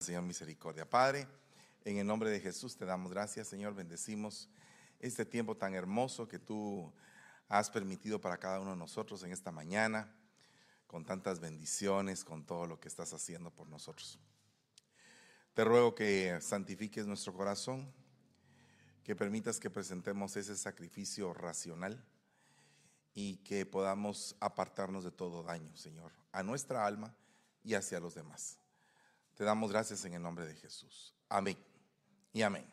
Señor misericordia. Padre, en el nombre de Jesús te damos gracias, Señor. Bendecimos este tiempo tan hermoso que tú has permitido para cada uno de nosotros en esta mañana, con tantas bendiciones, con todo lo que estás haciendo por nosotros. Te ruego que santifiques nuestro corazón, que permitas que presentemos ese sacrificio racional y que podamos apartarnos de todo daño, Señor, a nuestra alma y hacia los demás. Te damos gracias en el nombre de Jesús. Amén y amén.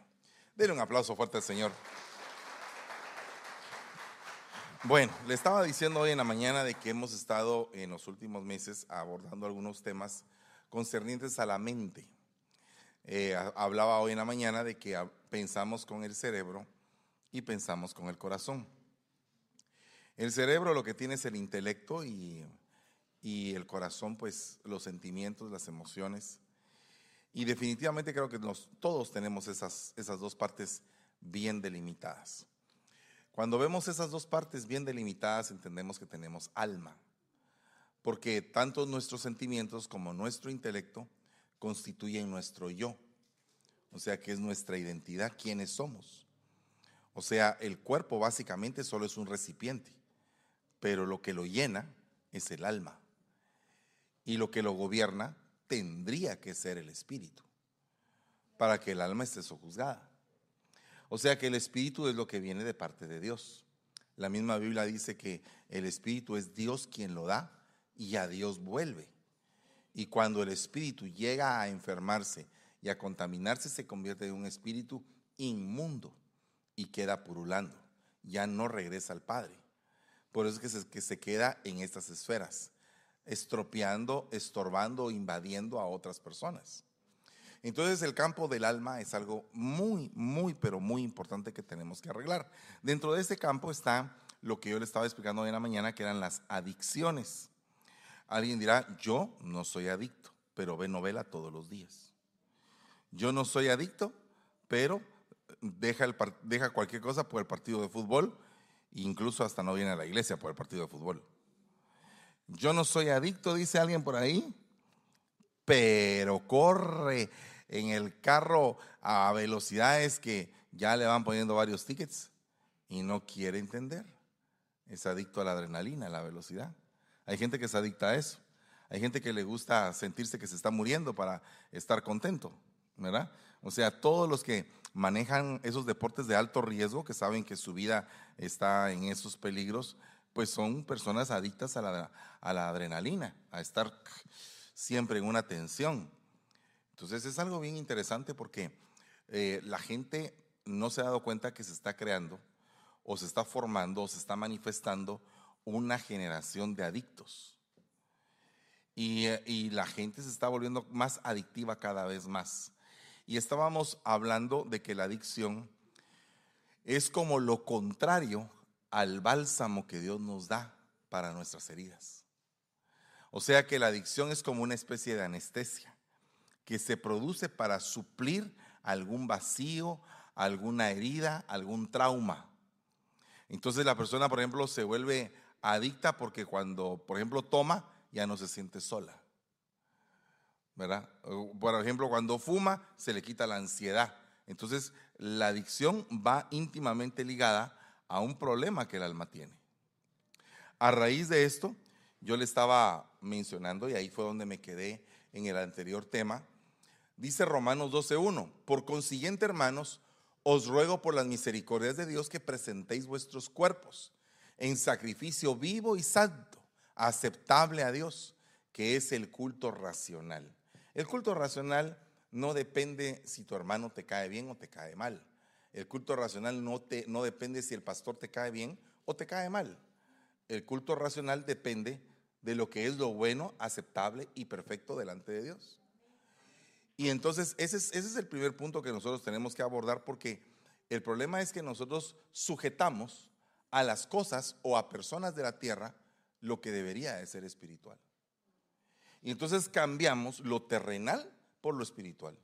Denle un aplauso fuerte al Señor. Bueno, le estaba diciendo hoy en la mañana de que hemos estado en los últimos meses abordando algunos temas concernientes a la mente. Eh, hablaba hoy en la mañana de que pensamos con el cerebro y pensamos con el corazón. El cerebro lo que tiene es el intelecto y, y el corazón, pues los sentimientos, las emociones. Y definitivamente creo que todos tenemos esas, esas dos partes bien delimitadas. Cuando vemos esas dos partes bien delimitadas, entendemos que tenemos alma, porque tanto nuestros sentimientos como nuestro intelecto constituyen nuestro yo, o sea que es nuestra identidad, quiénes somos. O sea, el cuerpo básicamente solo es un recipiente, pero lo que lo llena es el alma. Y lo que lo gobierna tendría que ser el espíritu para que el alma esté sojuzgada. O sea que el espíritu es lo que viene de parte de Dios. La misma Biblia dice que el espíritu es Dios quien lo da y a Dios vuelve. Y cuando el espíritu llega a enfermarse y a contaminarse, se convierte en un espíritu inmundo y queda purulando. Ya no regresa al Padre. Por eso es que se, que se queda en estas esferas estropeando, estorbando, invadiendo a otras personas. Entonces el campo del alma es algo muy, muy, pero muy importante que tenemos que arreglar. Dentro de ese campo está lo que yo le estaba explicando hoy en la mañana, que eran las adicciones. Alguien dirá, yo no soy adicto, pero ve novela todos los días. Yo no soy adicto, pero deja, deja cualquier cosa por el partido de fútbol, incluso hasta no viene a la iglesia por el partido de fútbol. Yo no soy adicto, dice alguien por ahí, pero corre en el carro a velocidades que ya le van poniendo varios tickets y no quiere entender. Es adicto a la adrenalina, a la velocidad. Hay gente que es adicta a eso. Hay gente que le gusta sentirse que se está muriendo para estar contento, ¿verdad? O sea, todos los que manejan esos deportes de alto riesgo, que saben que su vida está en esos peligros, pues son personas adictas a la, adrenalina, a estar siempre en una tensión. Entonces es algo bien interesante porque eh, la gente no se ha dado cuenta que se está creando o se está formando o se está manifestando una generación de adictos. Y, y, la gente se está volviendo más adictiva cada vez más. Y estábamos hablando de que la adicción es como lo contrario al bálsamo que Dios nos da para nuestras heridas. O sea que la adicción es como una especie de anestesia que se produce para suplir algún vacío, alguna herida, algún trauma. Entonces la persona, por ejemplo, se vuelve adicta porque cuando, por ejemplo, toma, ya no se siente sola. ¿Verdad? Por ejemplo, cuando fuma, se le quita la ansiedad. Entonces, la adicción va íntimamente ligada a un problema que el alma tiene. A raíz de esto, yo le estaba mencionando, y ahí fue donde me quedé en el anterior tema, dice Romanos 12.1, por consiguiente hermanos, os ruego por las misericordias de Dios que presentéis vuestros cuerpos en sacrificio vivo y santo, aceptable a Dios, que es el culto racional. El culto racional no depende si tu hermano te cae bien o te cae mal. El culto racional no, te, no depende si el pastor te cae bien o te cae mal. El culto racional depende de lo que es lo bueno, aceptable y perfecto delante de Dios. Y entonces ese es, ese es el primer punto que nosotros tenemos que abordar porque el problema es que nosotros sujetamos a las cosas o a personas de la tierra lo que debería de ser espiritual. Y entonces cambiamos lo terrenal por lo espiritual.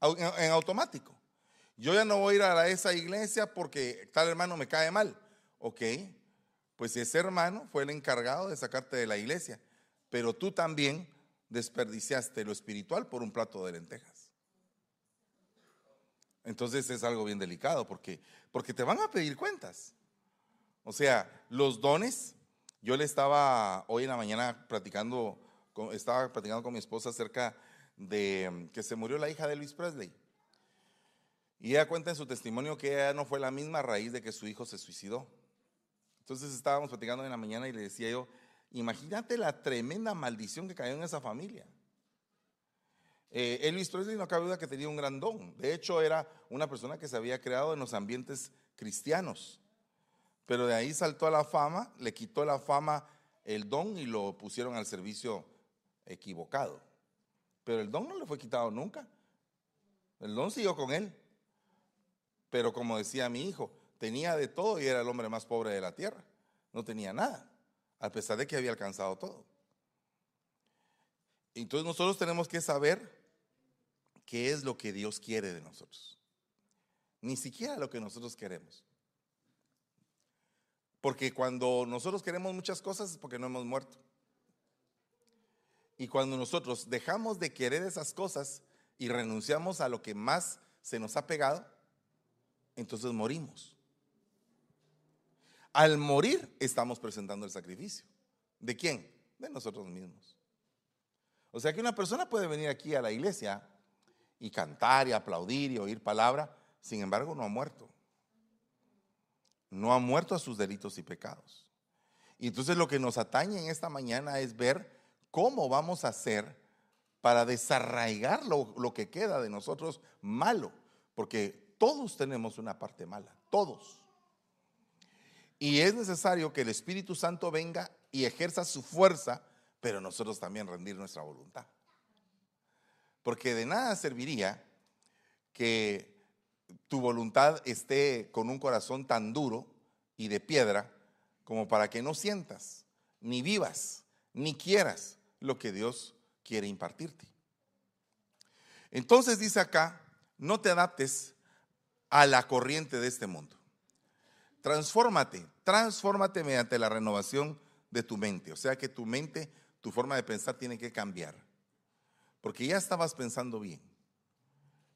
En automático. Yo ya no voy a ir a esa iglesia porque tal hermano me cae mal. Ok, pues ese hermano fue el encargado de sacarte de la iglesia, pero tú también desperdiciaste lo espiritual por un plato de lentejas. Entonces es algo bien delicado porque, porque te van a pedir cuentas. O sea, los dones, yo le estaba hoy en la mañana platicando, estaba platicando con mi esposa acerca de mm, que se murió la hija de Luis Presley. Y ella cuenta en su testimonio que ella no fue la misma raíz de que su hijo se suicidó. Entonces estábamos platicando en la mañana y le decía yo, imagínate la tremenda maldición que cayó en esa familia. Eh, Elvis Presley no cabe duda que tenía un gran don. De hecho, era una persona que se había creado en los ambientes cristianos. Pero de ahí saltó a la fama, le quitó la fama el don y lo pusieron al servicio equivocado. Pero el don no le fue quitado nunca. El don siguió con él. Pero como decía mi hijo, tenía de todo y era el hombre más pobre de la tierra. No tenía nada, a pesar de que había alcanzado todo. Entonces nosotros tenemos que saber qué es lo que Dios quiere de nosotros. Ni siquiera lo que nosotros queremos. Porque cuando nosotros queremos muchas cosas es porque no hemos muerto. Y cuando nosotros dejamos de querer esas cosas y renunciamos a lo que más se nos ha pegado, entonces morimos. Al morir estamos presentando el sacrificio. ¿De quién? De nosotros mismos. O sea que una persona puede venir aquí a la iglesia y cantar y aplaudir y oír palabra, sin embargo no ha muerto. No ha muerto a sus delitos y pecados. Y entonces lo que nos atañe en esta mañana es ver cómo vamos a hacer para desarraigar lo, lo que queda de nosotros malo, porque todos tenemos una parte mala, todos. Y es necesario que el Espíritu Santo venga y ejerza su fuerza, pero nosotros también rendir nuestra voluntad. Porque de nada serviría que tu voluntad esté con un corazón tan duro y de piedra como para que no sientas, ni vivas, ni quieras lo que Dios quiere impartirte. Entonces dice acá, no te adaptes a la corriente de este mundo. Transfórmate, transfórmate mediante la renovación de tu mente. O sea que tu mente, tu forma de pensar tiene que cambiar. Porque ya estabas pensando bien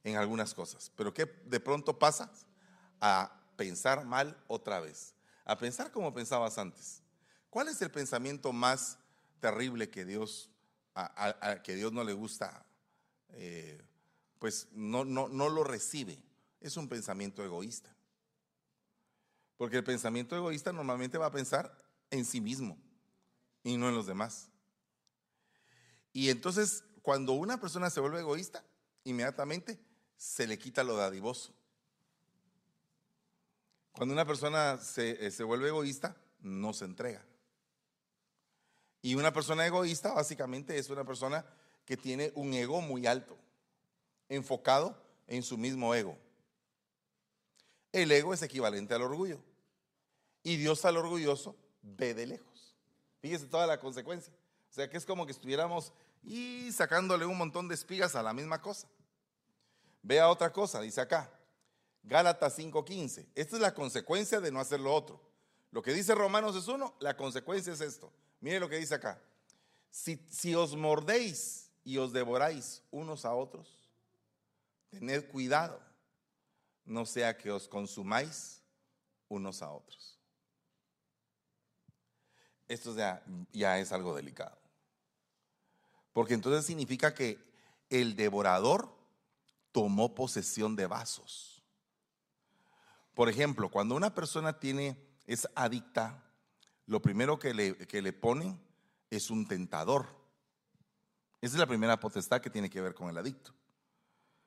en algunas cosas. Pero ¿qué de pronto pasa? A pensar mal otra vez. A pensar como pensabas antes. ¿Cuál es el pensamiento más terrible que Dios, que Dios no le gusta? Eh, pues no, no, no lo recibe es un pensamiento egoísta. Porque el pensamiento egoísta normalmente va a pensar en sí mismo y no en los demás. Y entonces, cuando una persona se vuelve egoísta, inmediatamente se le quita lo dadivoso. Cuando una persona se, eh, se vuelve egoísta, no se entrega. Y una persona egoísta básicamente es una persona que tiene un ego muy alto, enfocado en su mismo ego. El ego es equivalente al orgullo. Y Dios al orgulloso ve de lejos. Fíjese toda la consecuencia. O sea que es como que estuviéramos y sacándole un montón de espigas a la misma cosa. Vea otra cosa, dice acá. Gálatas 5:15. Esta es la consecuencia de no hacer lo otro. Lo que dice Romanos es uno, la consecuencia es esto. Mire lo que dice acá. Si, si os mordéis y os devoráis unos a otros, tened cuidado no sea que os consumáis unos a otros. Esto ya, es algo delicado. Porque entonces significa que el devorador tomó posesión de vasos. Por ejemplo, cuando una persona tiene, es adicta, lo primero que le, que le ponen es un tentador. Esa es la primera potestad que tiene que ver con el adicto.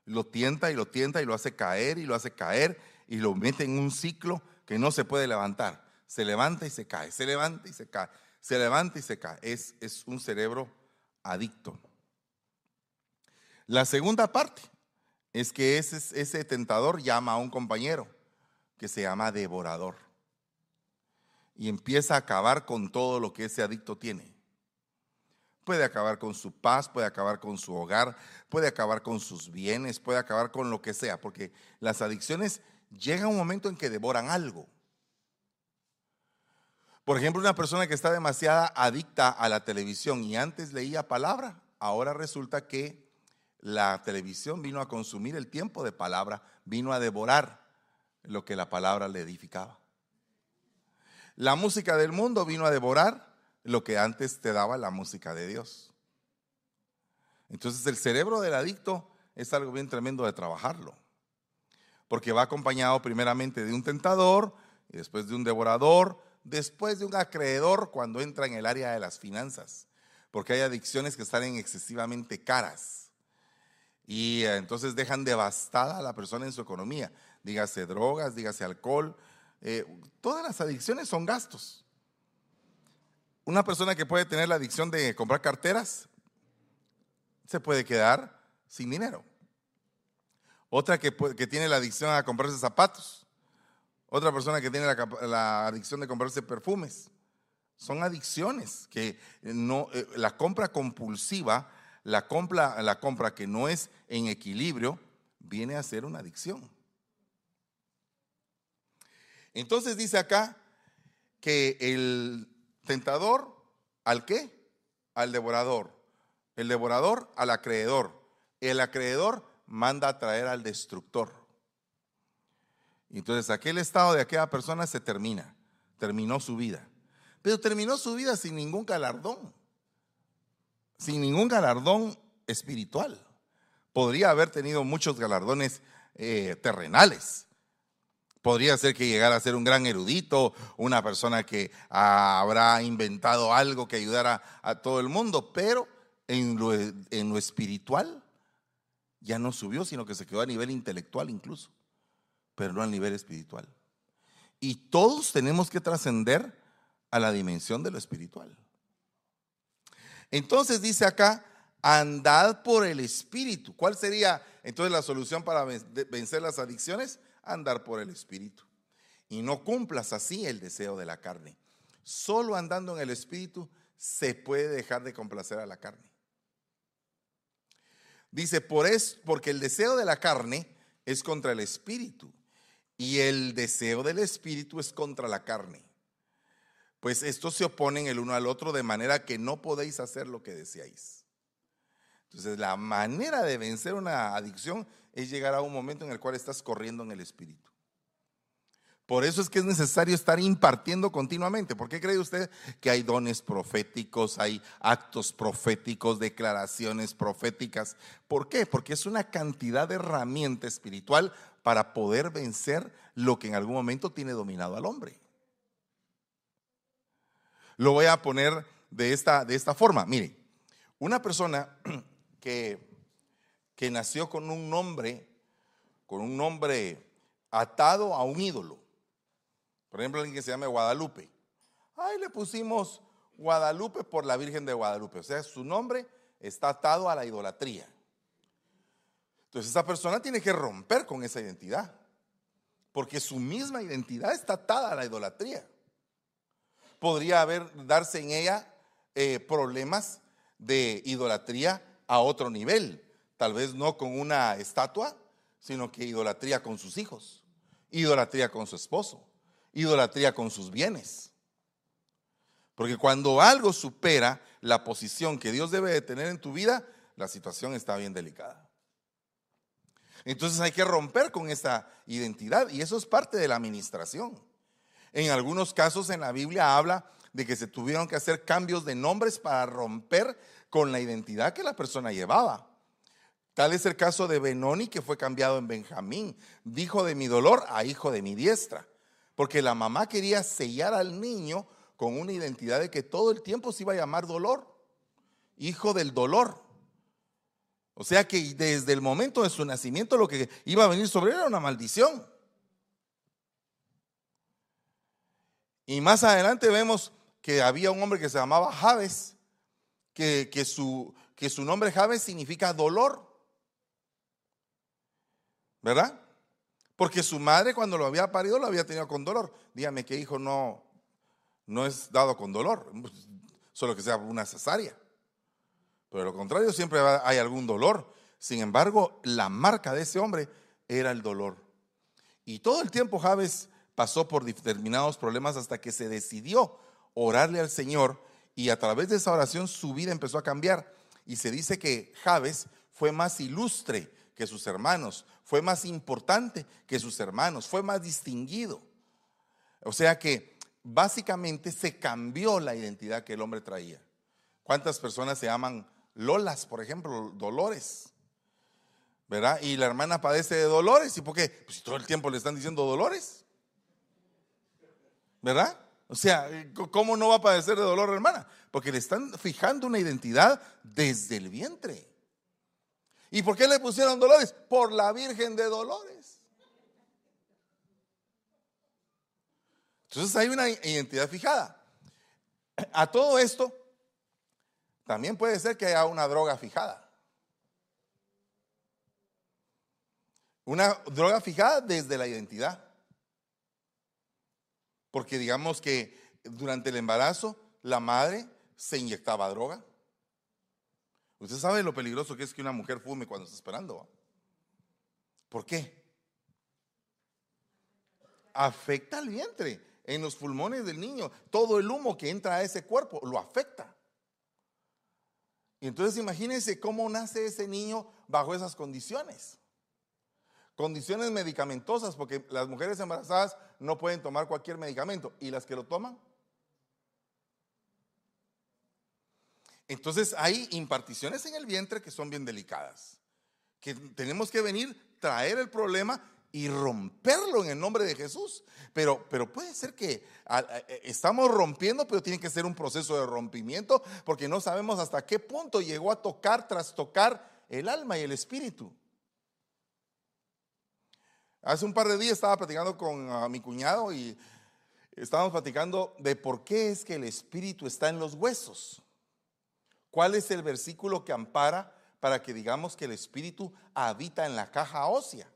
Lo tienta y lo tienta y lo hace caer y lo hace caer y lo mete en un ciclo que no se puede levantar. Se levanta y se cae, se levanta y se cae, se levanta y se cae. Es, es un cerebro adicto. La segunda parte es que ese, ese tentador llama a un compañero que se llama devorador y empieza a acabar con todo lo que ese adicto tiene. Puede acabar con su paz, puede acabar con su hogar, puede acabar con sus bienes, puede acabar con lo que sea, porque las adicciones llegan a un momento en que devoran algo. Por ejemplo, una persona que está demasiado adicta a la televisión y antes leía palabra, ahora resulta que la televisión vino a consumir el tiempo de palabra, vino a devorar lo que la palabra le edificaba. La música del mundo vino a devorar lo que antes te daba la música de Dios. Entonces el cerebro del adicto es algo bien tremendo de trabajarlo, porque va acompañado primeramente de un tentador después de un devorador, después de un acreedor cuando entra en el área de las finanzas, porque hay adicciones que salen excesivamente caras y eh, entonces dejan devastada a la persona en su economía, dígase drogas, dígase alcohol, eh, todas las adicciones son gastos. Una persona que puede tener la adicción de comprar carteras se puede quedar sin dinero. Otra que, tiene la adicción a comprarse zapatos. Otra persona que tiene la, adicción de comprarse perfumes. Son adicciones que no, eh, la compra compulsiva, la compra, la compra que no es en equilibrio, viene a ser una adicción. Entonces dice acá que el tentador, ¿al qué? Al devorador. El devorador al acreedor. El acreedor manda a traer al destructor. Entonces aquel estado de aquella persona se termina. Terminó su vida. Pero terminó su vida sin ningún galardón. Sin ningún galardón espiritual. Podría haber tenido muchos galardones eh, terrenales Podría ser que llegara a ser un gran erudito, una persona que habrá inventado algo que ayudara a todo el mundo, pero en lo, espiritual ya no subió, sino que se quedó a nivel intelectual incluso, pero no a nivel espiritual. Y todos tenemos que trascender a la dimensión de lo espiritual. Entonces dice acá, andad por el espíritu. ¿Cuál sería entonces la solución para vencer las adicciones? Andar por el Espíritu. Y no cumplas así el deseo de la carne. Solo andando en el Espíritu se puede dejar de complacer a la carne. Dice, por eso, porque el deseo de la carne es contra el Espíritu y el deseo del Espíritu es contra la carne. Pues estos se oponen el uno al otro de manera que no podéis hacer lo que deseáis. Entonces, la manera de vencer una adicción es llegar a un momento en el cual estás corriendo en el Espíritu. Por eso es que es necesario estar impartiendo continuamente. ¿Por qué cree usted que hay dones proféticos, hay actos proféticos, declaraciones proféticas? ¿Por qué? Porque es una cantidad de herramienta espiritual para poder vencer lo que en algún momento tiene dominado al hombre. Lo voy a poner de esta, de esta forma. Mire, una persona que que nació con un nombre, con un nombre atado a un ídolo. Por ejemplo, alguien que se llama Guadalupe. Ahí le pusimos Guadalupe por la Virgen de Guadalupe. O sea, su nombre está atado a la idolatría. Entonces esa persona tiene que romper con esa identidad. Porque su misma identidad está atada a la idolatría. Podría haber, darse en ella eh, problemas de idolatría a otro nivel tal vez no con una estatua, sino que idolatría con sus hijos, idolatría con su esposo, idolatría con sus bienes. Porque cuando algo supera la posición que Dios debe de tener en tu vida, la situación está bien delicada. Entonces hay que romper con esa identidad y eso es parte de la administración. En algunos casos en la Biblia habla de que se tuvieron que hacer cambios de nombres para romper con la identidad que la persona llevaba. Tal es el caso de Benoni que fue cambiado en Benjamín, dijo de mi dolor a hijo de mi diestra, porque la mamá quería sellar al niño con una identidad de que todo el tiempo se iba a llamar dolor, hijo del dolor. O sea que desde el momento de su nacimiento lo que iba a venir sobre él era una maldición. Y más adelante vemos que había un hombre que se llamaba Javes, que, que, su, que su nombre Javes significa dolor. ¿verdad? Porque su madre cuando lo había parido lo había tenido con dolor. Dígame que hijo no, no es dado con dolor, solo que sea una cesárea. Pero lo contrario, siempre hay algún dolor. Sin embargo, la marca de ese hombre era el dolor. Y todo el tiempo Javes pasó por determinados problemas hasta que se decidió orarle al Señor y a través de esa oración su vida empezó a cambiar. y se dice que Javes fue más ilustre que sus hermanos, fue más importante que sus hermanos, fue más distinguido. O sea que básicamente se cambió la identidad que el hombre traía. ¿Cuántas personas se llaman Lolas, por ejemplo, Dolores? ¿Verdad? Y la hermana padece de dolores. ¿Y por qué? Pues todo el tiempo le están diciendo dolores. ¿Verdad? O sea, ¿cómo no va a padecer de dolor, hermana? Porque le están fijando una identidad desde el vientre. ¿Y por qué le pusieron dolores? Por la Virgen de Dolores. Entonces hay una identidad fijada. A todo esto, también puede ser que haya una droga fijada. Una droga fijada desde la identidad. Porque digamos que durante el embarazo la madre se inyectaba droga. Usted sabe lo peligroso que es que una mujer fume cuando está esperando. ¿Por qué? Afecta al vientre, en los pulmones del niño. Todo el humo que entra a ese cuerpo lo afecta. Y entonces imagínense cómo nace ese niño bajo esas condiciones. Condiciones medicamentosas, porque las mujeres embarazadas no pueden tomar cualquier medicamento. ¿Y las que lo toman? Entonces hay imparticiones en el vientre que son bien delicadas. Que tenemos que venir, traer el problema y romperlo en el nombre de Jesús. Pero, pero puede ser que e, estamos rompiendo, pero tiene que ser un proceso de rompimiento porque no sabemos hasta qué punto llegó a tocar, tras tocar el alma y el espíritu. Hace un par de días estaba platicando con ah, mi cuñado y estábamos platicando de por qué es que el espíritu está en los huesos. ¿Cuál es el versículo que ampara para que digamos que el espíritu habita en la caja ósea?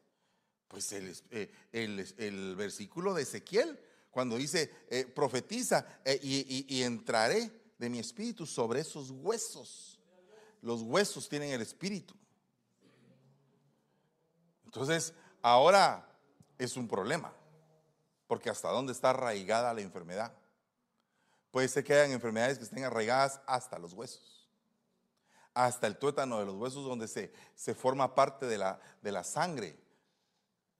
Pues el, eh, versículo de Ezequiel, cuando dice, eh, profetiza eh, y entraré de mi espíritu sobre esos huesos. Los huesos tienen el espíritu. Entonces, Ahora es un problema, porque hasta dónde está arraigada la enfermedad. Puede ser que hayan enfermedades que estén arraigadas hasta los huesos, hasta el tuétano de los huesos donde se, se forma parte de la, de la sangre.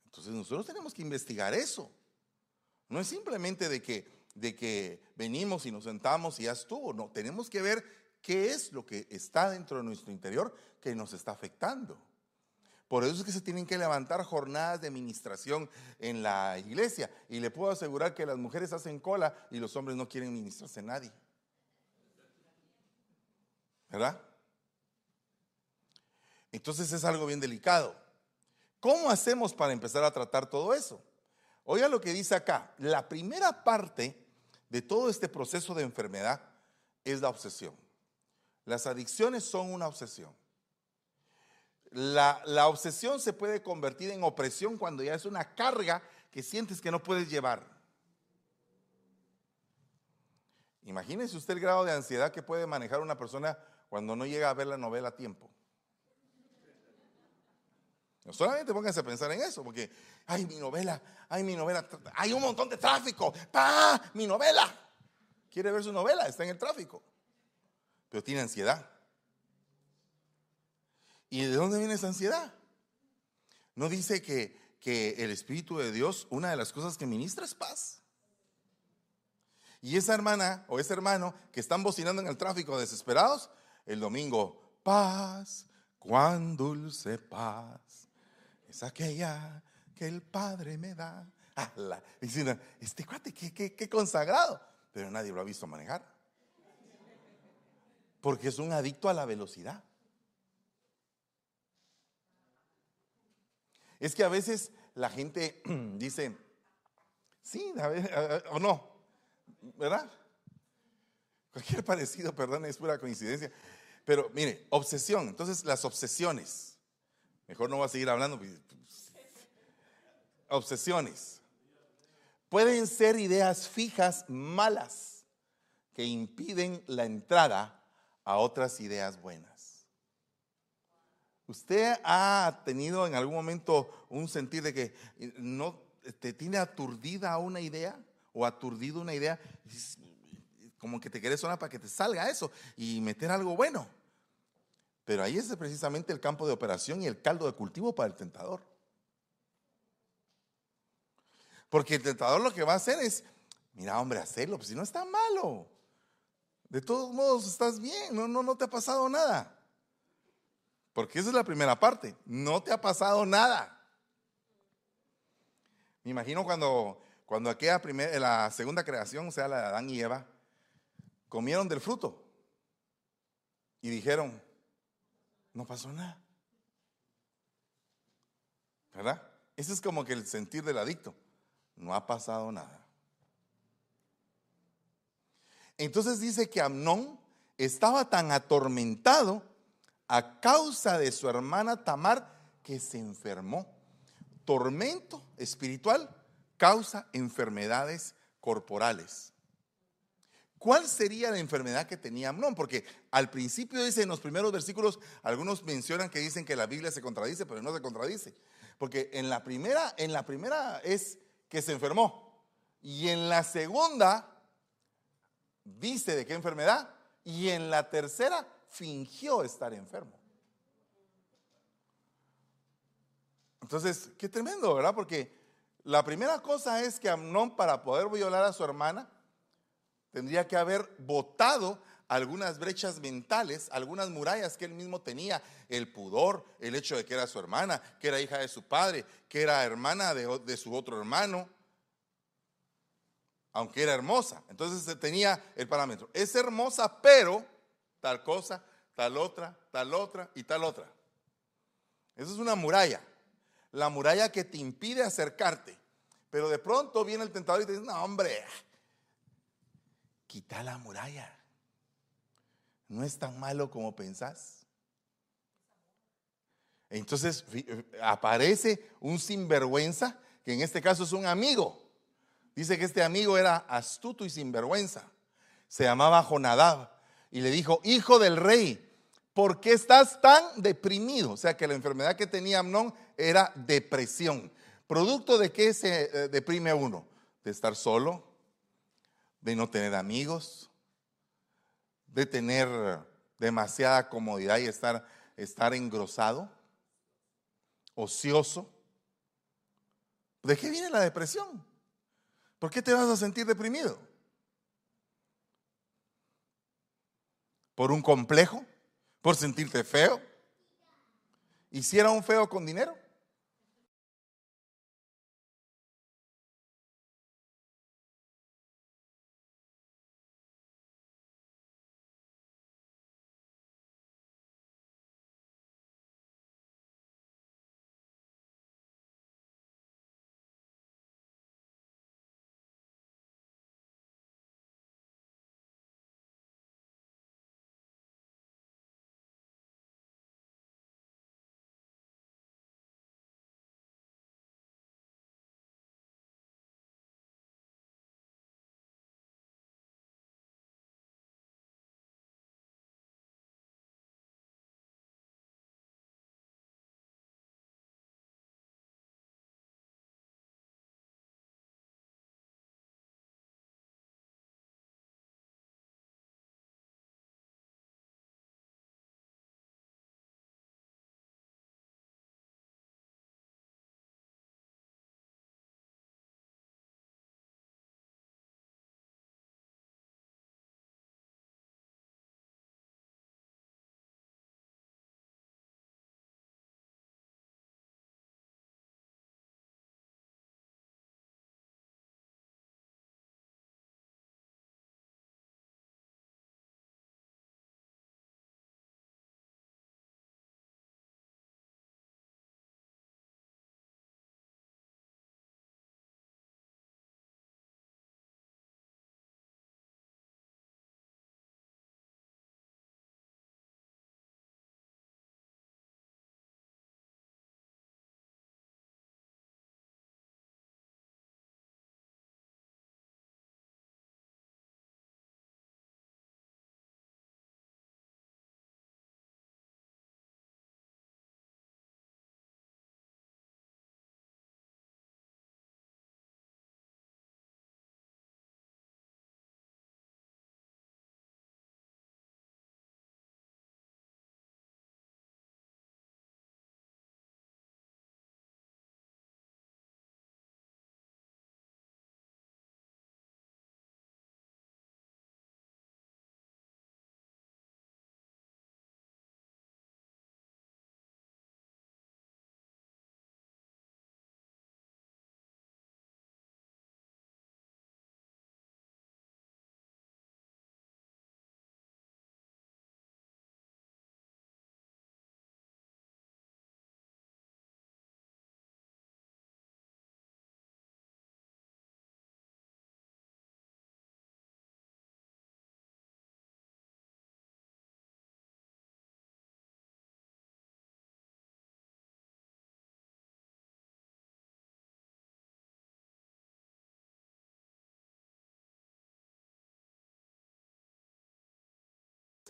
Entonces nosotros tenemos que investigar eso. No es simplemente de que, de que venimos y nos sentamos y ya estuvo. No, tenemos que ver qué es lo que está dentro de nuestro interior que nos está afectando. Por eso es que se tienen que levantar jornadas de ministración en la iglesia. Y le puedo asegurar que las mujeres hacen cola y los hombres no quieren ministrarse a nadie. ¿Verdad? Entonces es algo bien delicado. ¿Cómo hacemos para empezar a tratar todo eso? Oiga lo que dice acá. La primera parte de todo este proceso de enfermedad es la obsesión. Las adicciones son una obsesión. La, obsesión se puede convertir en opresión cuando ya es una carga que sientes que no puedes llevar. Imagínese usted el grado de ansiedad que puede manejar una persona cuando no llega a ver la novela a tiempo. No solamente pónganse a pensar en eso, porque, ay, mi novela, ay, mi novela, hay un montón de tráfico, ¡pa! Mi novela. Quiere ver su novela, está en el tráfico, pero tiene ansiedad. ¿Y de dónde viene esa ansiedad? No dice que, que el Espíritu de Dios, una de las cosas que ministra es paz. Y esa hermana o ese hermano que están bocinando en el tráfico desesperados, el domingo, paz, cuán dulce paz, es aquella que el Padre me da. Diciendo, este cuate, qué, qué, qué consagrado. Pero nadie lo ha visto manejar. Porque es un adicto a la velocidad. Es que a veces la gente dice, sí, o no, ¿verdad? Cualquier parecido, perdón, es pura coincidencia. Pero mire, obsesión, entonces las obsesiones, mejor no voy a seguir hablando, pues, obsesiones, pueden ser ideas fijas malas que impiden la entrada a otras ideas buenas. ¿Usted ha tenido en algún momento un sentir de que no te tiene aturdida una idea o aturdido una idea? Como que te querés sonar para que te salga eso y meter algo bueno. Pero ahí es precisamente el campo de operación y el caldo de cultivo para el tentador. Porque el tentador lo que va a hacer es, mira hombre, hacerlo, pues si no está malo. De todos modos estás bien, no, no, no te ha pasado nada. Porque esa es la primera parte, no te ha pasado nada. Me imagino cuando, cuando aquella primera, la segunda creación, o sea, la de Adán y Eva, comieron del fruto y dijeron, no pasó nada. ¿Verdad? Ese es como que el sentir del adicto. No ha pasado nada. Entonces dice que Amnón estaba tan atormentado a causa de su hermana Tamar que se enfermó. Tormento espiritual causa enfermedades corporales. ¿Cuál sería la enfermedad que tenía Amnón? Porque al principio dice en los primeros versículos, algunos mencionan que dicen que la Biblia se contradice, pero no se contradice. Porque en la primera, en la primera es que se enfermó. Y en la segunda dice de qué enfermedad. Y en la tercera fingió estar enfermo. Entonces, qué tremendo, ¿verdad? Porque la primera cosa es que Amnón para poder violar a su hermana tendría que haber botado algunas brechas mentales, algunas murallas que él mismo tenía, el pudor, el hecho de que era su hermana, que era hija de su padre, que era hermana de, de su otro hermano, aunque era hermosa. Entonces tenía el parámetro. Es hermosa, pero tal cosa, tal otra, tal otra y tal otra. Eso es una muralla. La muralla que te impide acercarte. Pero de pronto viene el tentador y te dice, no, hombre, quita la muralla. No es tan malo como pensás. Entonces aparece un sinvergüenza, que en este caso es un amigo Dice que este amigo era astuto y sinvergüenza. Se llamaba Jonadab y le dijo, hijo del rey, ¿por qué estás tan deprimido? O sea que la enfermedad que tenía Amnón era depresión. ¿Producto de qué se eh, deprime uno? De estar solo, de no tener amigos, de tener demasiada comodidad y estar, estar engrosado, ocioso. ¿De qué viene la depresión? ¿Por qué te vas a sentir deprimido? ¿Por un complejo? ¿Por sentirte feo? ¿Hiciera un feo con dinero?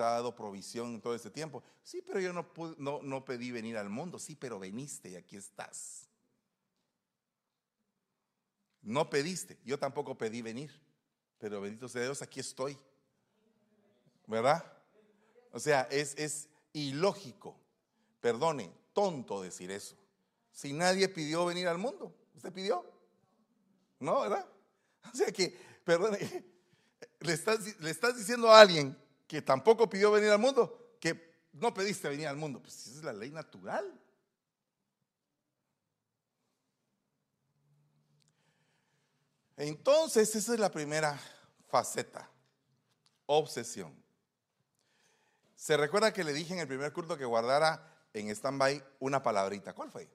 Ha dado provisión todo este tiempo. Sí, pero yo no, no, no pedí venir al mundo. Sí, pero veniste y aquí estás. No pediste, yo tampoco pedí venir, pero bendito sea Dios, aquí estoy. ¿Verdad? O sea, es, es ilógico, perdone, tonto decir eso. Si nadie pidió venir al mundo, ¿usted pidió? No, ¿verdad? O sea que, perdone, le estás, le estás diciendo a alguien que tampoco pidió venir al mundo, que no pediste venir al mundo. Pues esa es la ley natural. Entonces, esa es la primera faceta, obsesión. Se recuerda que le dije en el primer culto que guardara en stand-by una palabrita. ¿Cuál fue?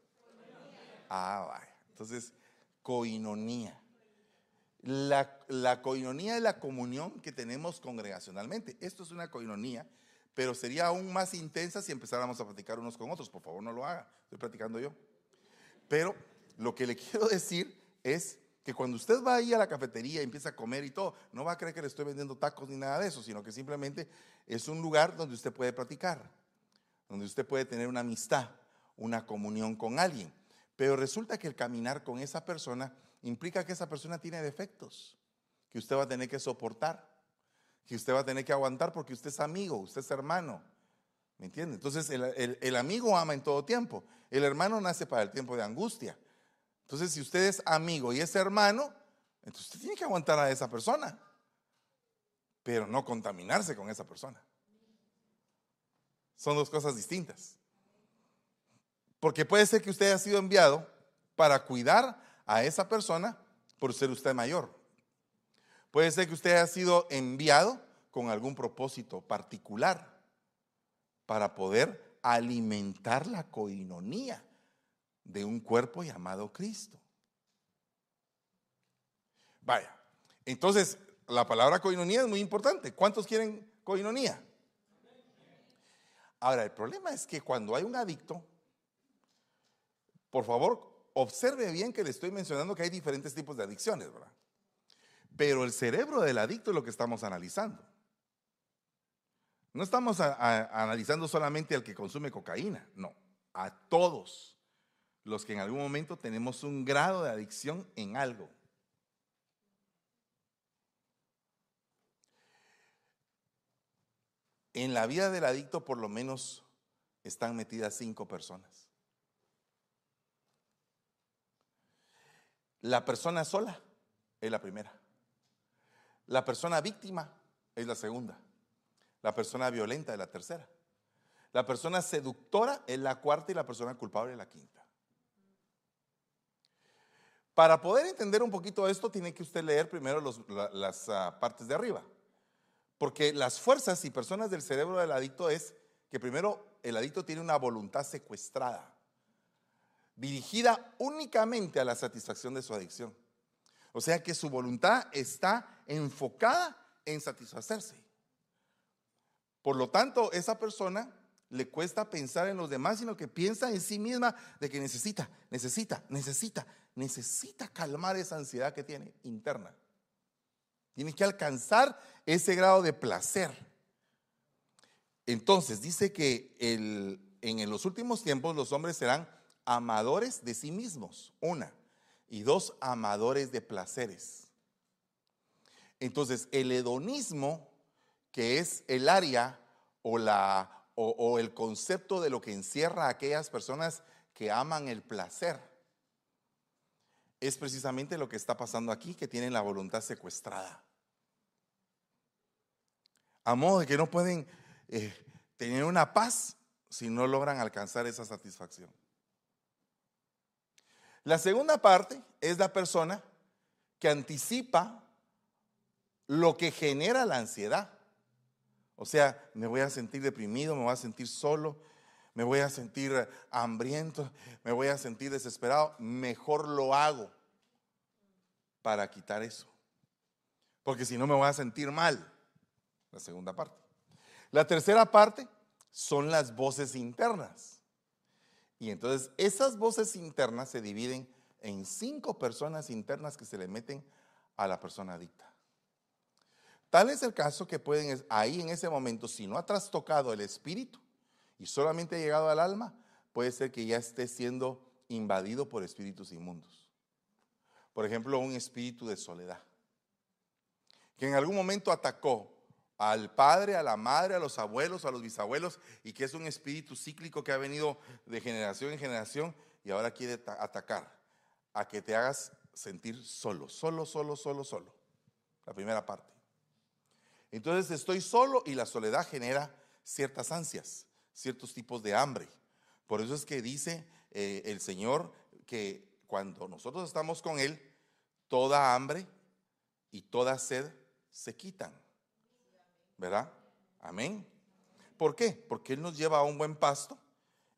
Ah, vaya. Entonces, coinonía. La, la, coinonía es la comunión que tenemos congregacionalmente. Esto es una coinonía, pero sería aún más intensa si empezáramos a platicar unos con otros. Por favor, no lo haga. Estoy platicando yo. Pero lo que le quiero decir es que cuando usted va ahí a la cafetería y empieza a comer y todo, no va a creer que le estoy vendiendo tacos ni nada de eso, sino que simplemente es un lugar donde usted puede platicar, donde usted puede tener una amistad, una comunión con alguien. Pero resulta que el caminar con esa persona implica que esa persona tiene defectos, que usted va a tener que soportar, que usted va a tener que aguantar porque usted es amigo, usted es hermano. ¿Me entiende? Entonces el, amigo ama en todo tiempo. El hermano nace para el tiempo de angustia. Entonces si usted es amigo y es hermano, entonces usted tiene que aguantar a esa persona, pero no contaminarse con esa persona. Son dos cosas distintas. Porque puede ser que usted haya sido enviado para cuidar a esa persona por ser usted mayor. Puede ser que usted haya sido enviado con algún propósito particular para poder alimentar la coinonía de un cuerpo llamado Cristo. Vaya, entonces la palabra coinonía es muy importante. ¿Cuántos quieren coinonía? Ahora, el problema es que cuando hay un adicto, por favor, observe bien que le estoy mencionando que hay diferentes tipos de adicciones, ¿verdad? Pero el cerebro del adicto es lo que estamos analizando. No estamos analizando solamente al que consume cocaína, no, a todos los que en algún momento tenemos un grado de adicción en algo. En la vida del adicto por lo menos están metidas cinco personas. La persona sola es la primera. La persona víctima es la segunda. La persona violenta es la tercera. La persona seductora es la cuarta y la persona culpable es la quinta. Para poder entender un poquito esto, tiene que usted leer primero las ah, partes de arriba. Porque las fuerzas y personas del cerebro del adicto es que primero el adicto tiene una voluntad secuestrada dirigida únicamente a la satisfacción de su adicción. O sea que su voluntad está enfocada en satisfacerse. Por lo tanto, esa persona le cuesta pensar en los demás, sino que piensa en sí misma de que necesita, necesita, necesita, necesita calmar esa ansiedad que tiene interna. Tiene que alcanzar ese grado de placer. Entonces, dice que en los últimos tiempos los hombres serán amadores de sí mismos, una, y dos, amadores de placeres. Entonces, el hedonismo, que es el área o, la, o, el concepto de lo que encierra a aquellas personas que aman el placer, es precisamente lo que está pasando aquí, que tienen la voluntad secuestrada. A modo de que no pueden eh, tener una paz si no logran alcanzar esa satisfacción. La segunda parte es la persona que anticipa lo que genera la ansiedad. O sea, me voy a sentir deprimido, me voy a sentir solo, me voy a sentir hambriento, me voy a sentir desesperado. Mejor lo hago para quitar eso. Porque si no me voy a sentir mal. La segunda parte. La tercera parte son las voces internas. Y entonces esas voces internas se dividen en cinco personas internas que se le meten a la persona adicta. Tal es el caso que pueden, ahí en ese momento, si no ha trastocado el espíritu y solamente ha llegado al alma, puede ser que ya esté siendo invadido por espíritus inmundos. Por ejemplo, un espíritu de soledad, que en algún momento atacó al padre, a la madre, a los abuelos, a los bisabuelos, y que es un espíritu cíclico que ha venido de generación en generación y ahora quiere atacar a que te hagas sentir solo, solo, solo, solo, solo. La primera parte. Entonces estoy solo y la soledad genera ciertas ansias, ciertos tipos de hambre. Por eso es que dice eh, el Señor que cuando nosotros estamos con Él, toda hambre y toda sed se quitan. ¿Verdad? Amén. ¿Por qué? Porque Él nos lleva a un buen pasto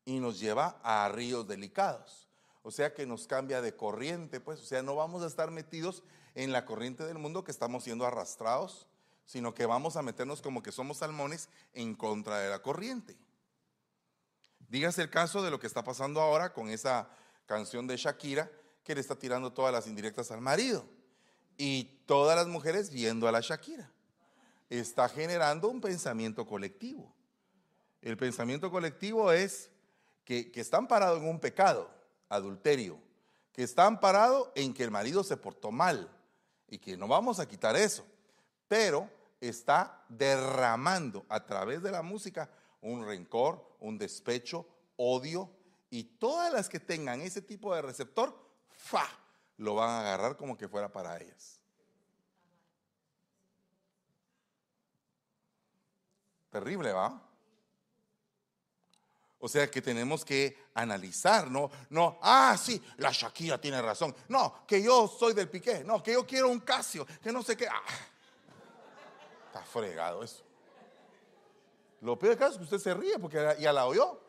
y nos lleva a ríos delicados. O sea que nos cambia de corriente, pues. O sea, no vamos a estar metidos en la corriente del mundo que estamos siendo arrastrados sino que vamos a meternos como que somos salmones en contra de la corriente. Dígase el caso de lo que está pasando ahora con esa canción de Shakira que le está tirando todas las indirectas al marido y todas las mujeres viendo a la Shakira. Está generando un pensamiento colectivo. El pensamiento colectivo es que, están parados en un pecado, adulterio, que están parados en que el marido se portó mal y que no vamos a quitar eso pero está derramando a través de la música un rencor, un despecho, odio, y todas las que tengan ese tipo de receptor, ¡fa! lo van a agarrar como que fuera para ellas. Terrible, ¿va? O sea que tenemos que analizar, ¿no? No, ah, sí, la Shakira tiene razón. No, que yo soy del piqué. No, que yo quiero un Casio, que no sé qué. Ah. Está fregado eso. Lo peor caso es que usted se ríe porque ya la oyó.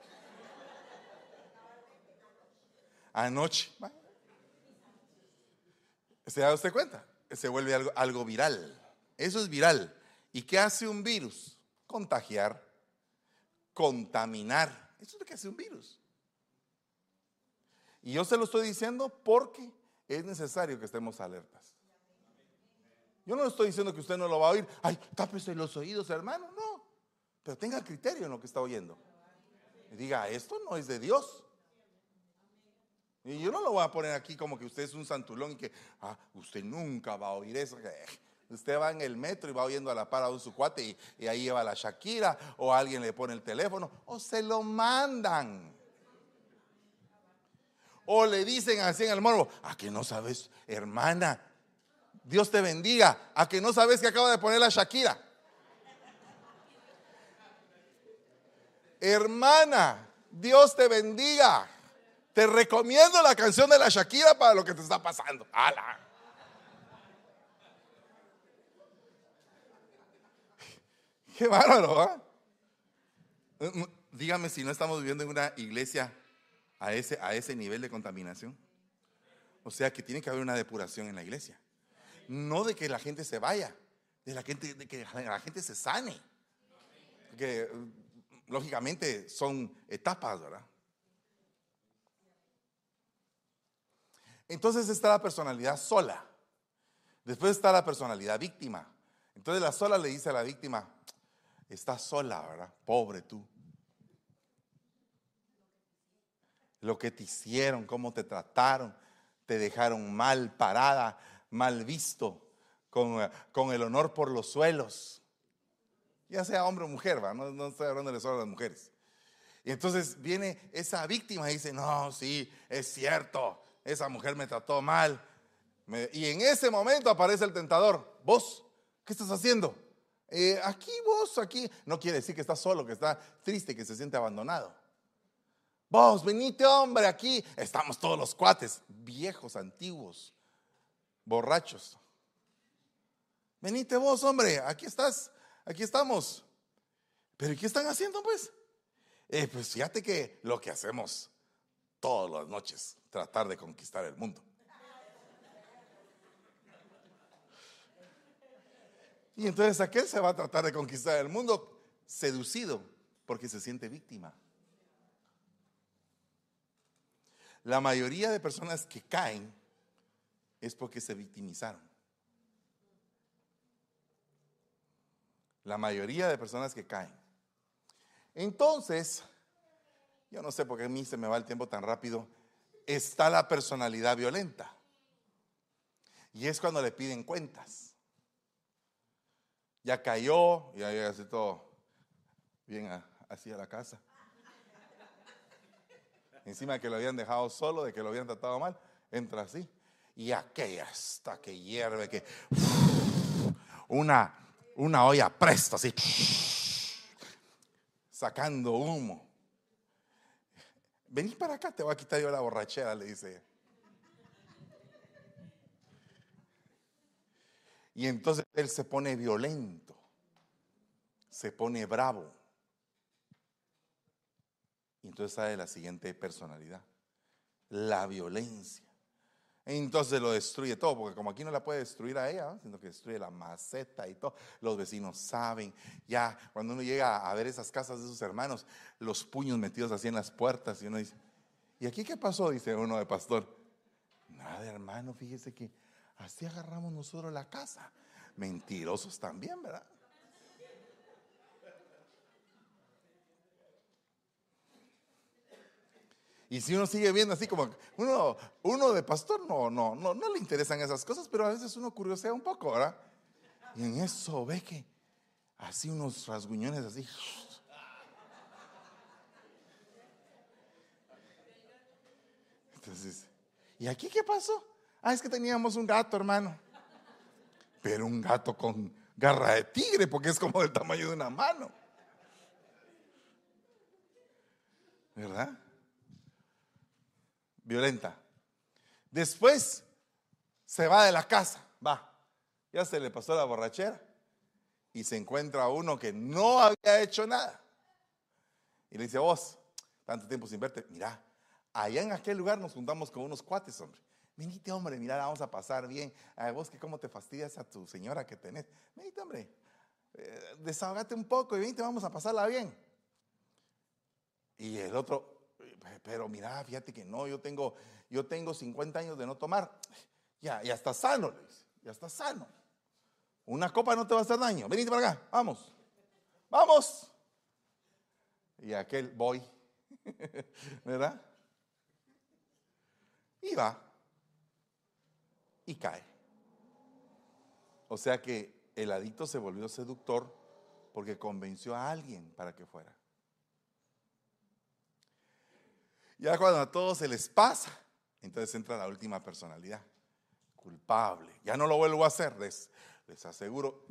Anoche. ¿Se da usted cuenta? Se vuelve algo, algo viral. Eso es viral. ¿Y qué hace un virus? Contagiar, contaminar. Eso es lo que hace un virus. Y yo se lo estoy diciendo porque es necesario que estemos alertas. Yo no estoy diciendo que usted no lo va a oír. Ay, tápese los oídos, hermano. No. Pero tenga criterio en lo que está oyendo. Diga, esto no es de Dios. Y yo no lo voy a poner aquí como que usted es un santulón y que, ah, usted nunca va a oír eso. Usted va en el metro y va oyendo a la para de su cuate y, ahí lleva la Shakira o alguien le pone el teléfono o se lo mandan. O le dicen así en el morbo, ah, que no sabes, hermana, Dios te bendiga. A que no sabes que acaba de poner la Shakira. Hermana, Dios te bendiga. Te recomiendo la canción de la Shakira para lo que te está pasando. ¡Hala! Qué bárbaro, ¿ah? Dígame si no estamos viviendo en una iglesia a ese, a ese nivel de contaminación. O sea que tiene que haber una depuración en la iglesia no de que la gente se vaya, de, la gente, de que la gente se sane. Que mm, lógicamente son etapas, ¿verdad? Entonces está la personalidad sola. Después está la personalidad víctima. Entonces la sola le dice a la víctima, estás sola, ¿verdad? Pobre tú. Lo que te hicieron, cómo te trataron, te dejaron mal parada, mal visto, con, con el honor por los suelos. Ya sea hombre o mujer, ¿va? No, no estoy hablando de solo a las mujeres. Y entonces viene esa víctima y dice, no, sí, es cierto, esa mujer me trató mal. y en ese momento aparece el tentador, vos, ¿qué estás haciendo? Eh, aquí vos, aquí. No quiere decir que está solo, que está triste, que se siente abandonado. Vos, venite hombre, aquí estamos todos los cuates, viejos, antiguos, borrachos. Venite vos, hombre, aquí estás, aquí estamos. Pero ¿qué están haciendo pues? Eh, pues fíjate que lo que hacemos todas las noches, tratar de conquistar el mundo. Y entonces aquel se va a tratar de conquistar el mundo seducido porque se siente víctima. La mayoría de personas que caen es porque se victimizaron. La mayoría de personas que caen. Entonces, yo no sé por qué a mí se me va el tiempo tan rápido, está la personalidad violenta. Y es cuando le piden cuentas. Ya cayó, ya hace todo bien así a la casa. Encima de que lo habían dejado solo, de que lo habían tratado mal, entra así. Y aquella hasta que hierve, que una, una olla presta así, sacando humo. Vení para acá, te voy a quitar yo la borrachera, le dice Y entonces él se pone violento, se pone bravo. Y entonces sale la siguiente personalidad, la violencia. Entonces lo destruye todo, porque como aquí no la puede destruir a ella, sino que destruye la maceta y todo. Los vecinos saben, ya cuando uno llega a ver esas casas de sus hermanos, los puños metidos así en las puertas, y uno dice, ¿y aquí qué pasó? Dice uno de pastor. Nada, hermano, fíjese que Así agarramos nosotros la casa. Mentirosos también, ¿verdad? Y si uno sigue viendo así como uno, uno de pastor no, no, no, no le interesan esas cosas, pero a veces uno curiosea un poco, ¿verdad? Y en eso ve que así unos rasguñones así. Entonces, ¿y aquí qué pasó? Ah, es que teníamos un gato, hermano. Pero un gato con garra de tigre, porque es como del tamaño de una mano. ¿Verdad? Violenta. Después se va de la casa, va. Ya se le pasó la borrachera y se encuentra uno que no había hecho nada. Y le dice, vos, tanto tiempo sin verte, mira, allá en aquel lugar nos juntamos con unos cuates, hombre. Venite, hombre, mira, vamos a pasar bien. A vos que cómo te fastidias a tu señora que tenés. Venite, hombre, eh, desahogate un poco y venite, vamos a pasarla bien. Y el otro, pero mira, fíjate que no, yo tengo, yo tengo 50 años de no tomar. Ya, ya está sano, ya está sano. Una copa no te va a hacer daño. Venite para acá, vamos. Vamos. Y aquel voy, ¿verdad? Y va y cae. O sea que el adicto se volvió seductor porque convenció a alguien para que fuera. Ya cuando a todos se les pasa, entonces entra la última personalidad, culpable. Ya no lo vuelvo a hacer, les, les aseguro,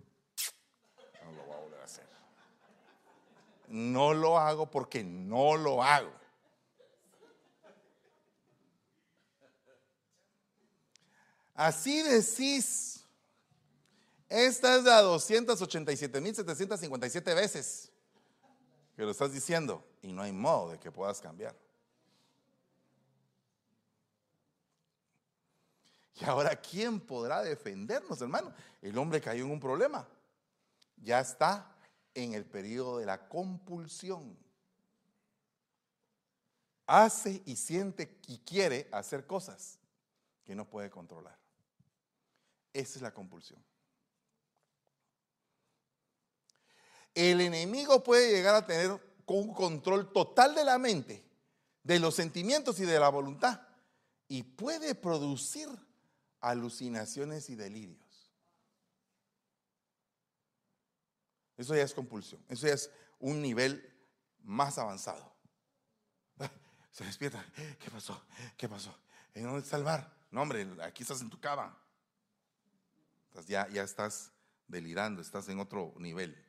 no lo voy a volver a hacer. No lo hago porque no lo hago. Así decís. Esta es la 287.757 veces que lo estás diciendo y no hay modo de que puedas cambiar. Y ahora, ¿quién podrá defendernos, hermano? El hombre cayó en un problema. Ya está en el periodo de la compulsión. Hace y siente y quiere hacer cosas que no puede controlar. Esa es la compulsión. El enemigo puede llegar a tener un control total de la mente, de los sentimientos y de la voluntad, y puede producir alucinaciones y delirios. Eso ya es compulsión, eso ya es un nivel más avanzado. Se despierta, ¿qué pasó? ¿Qué pasó? ¿En dónde está el bar? No, hombre, aquí estás en tu cama ya, ya estás delirando, estás en otro nivel.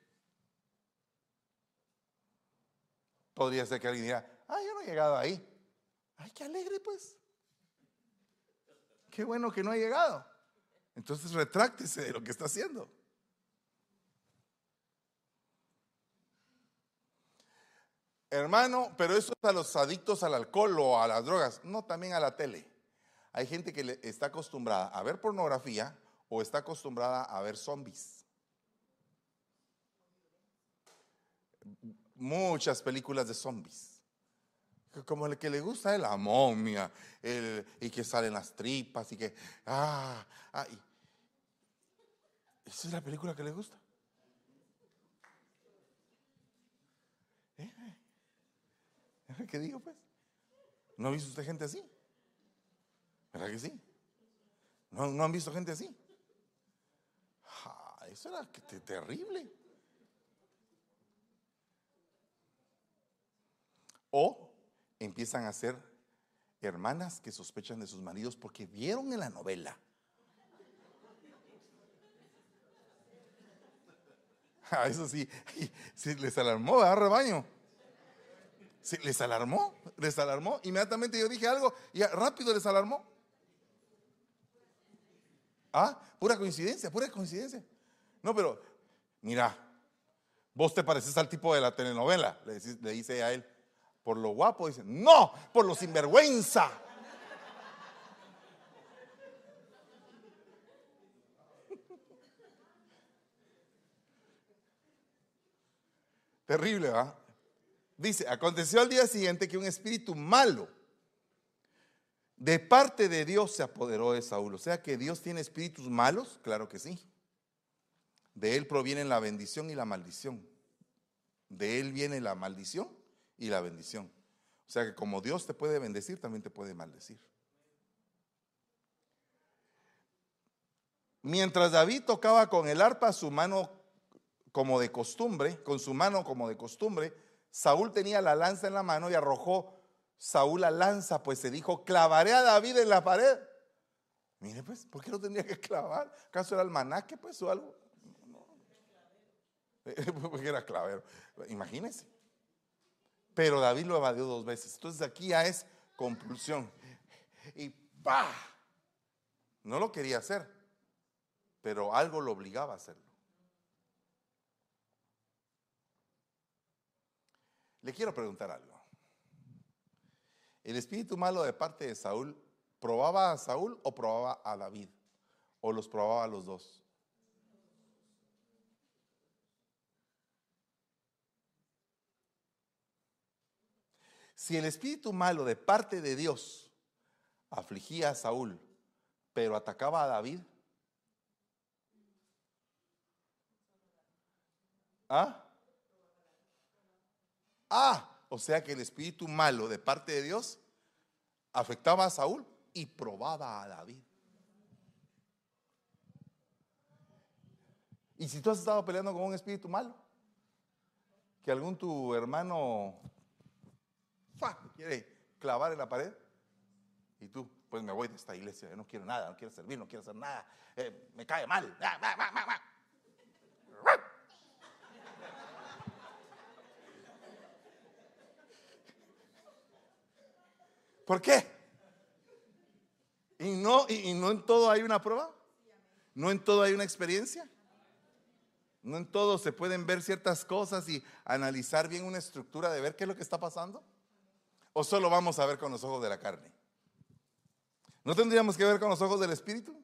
Podría ser que alguien diga, ah, yo no he llegado ahí. Ay, qué alegre pues. Qué bueno que no ha llegado. Entonces retráctese de lo que está haciendo. Hermano, pero eso es a los adictos al alcohol o a las drogas, no también a la tele. Hay gente que está acostumbrada a ver pornografía o está acostumbrada a ver zombies. Muchas películas de zombies. Como el que le gusta de la momia, el, y que salen las tripas, y que. Ah, ah esa es la película que le gusta. ¿Eh? ¿Eh? ¿Qué digo, pues? ¿No ha visto usted gente así? ¿Verdad que sí? ¿No, no han visto gente así? Eso era terrible. O empiezan a ser hermanas que sospechan de sus maridos porque vieron en la novela. Ah, eso sí, les alarmó, ¿verdad, rebaño? Les alarmó, les alarmó. Inmediatamente yo dije algo y rápido les alarmó. Ah, pura coincidencia, pura coincidencia. No, pero mira, vos te pareces al tipo de la telenovela, le, dice a él por lo guapo, dice, no, por lo sinvergüenza. Terrible, ¿va? Dice, aconteció al día siguiente que un espíritu malo de parte de Dios se apoderó de Saúl. O sea que Dios tiene espíritus malos, claro que sí. De él provienen la bendición y la maldición. De él viene la maldición y la bendición. O sea que como Dios te puede bendecir, también te puede maldecir. Mientras David tocaba con el arpa su mano como de costumbre, con su mano como de costumbre, Saúl tenía la lanza en la mano y arrojó Saúl la lanza, pues se dijo, clavaré a David en la pared. Mire pues, ¿por qué no tendría que clavar? ¿Acaso era el manaque pues o algo? Porque era clavero. Imagínense. Pero David lo evadió dos veces. Entonces aquí ya es compulsión. Y ¡pa! No lo quería hacer, pero algo lo obligaba a hacerlo. Le quiero preguntar algo. ¿El espíritu malo de parte de Saúl probaba a Saúl o probaba a David? ¿O los probaba a los dos? Si el espíritu malo de parte de Dios afligía a Saúl, pero atacaba a David, ¿ah? Ah, o sea que el espíritu malo de parte de Dios afectaba a Saúl y probaba a David. Y si tú has estado peleando con un espíritu malo, que algún tu hermano quiere clavar en la pared. Y tú, pues me voy de esta iglesia, no quiero nada, no quiero servir, no quiero hacer nada, eh, me cae mal. ¿Por qué? ¿Y no, y no en todo hay una prueba? ¿No en todo hay una experiencia? ¿No en todo se pueden ver ciertas cosas y analizar bien una estructura de ver qué es lo que está pasando? ¿O solo vamos a ver con los ojos de la carne? ¿No tendríamos que ver con los ojos del Espíritu?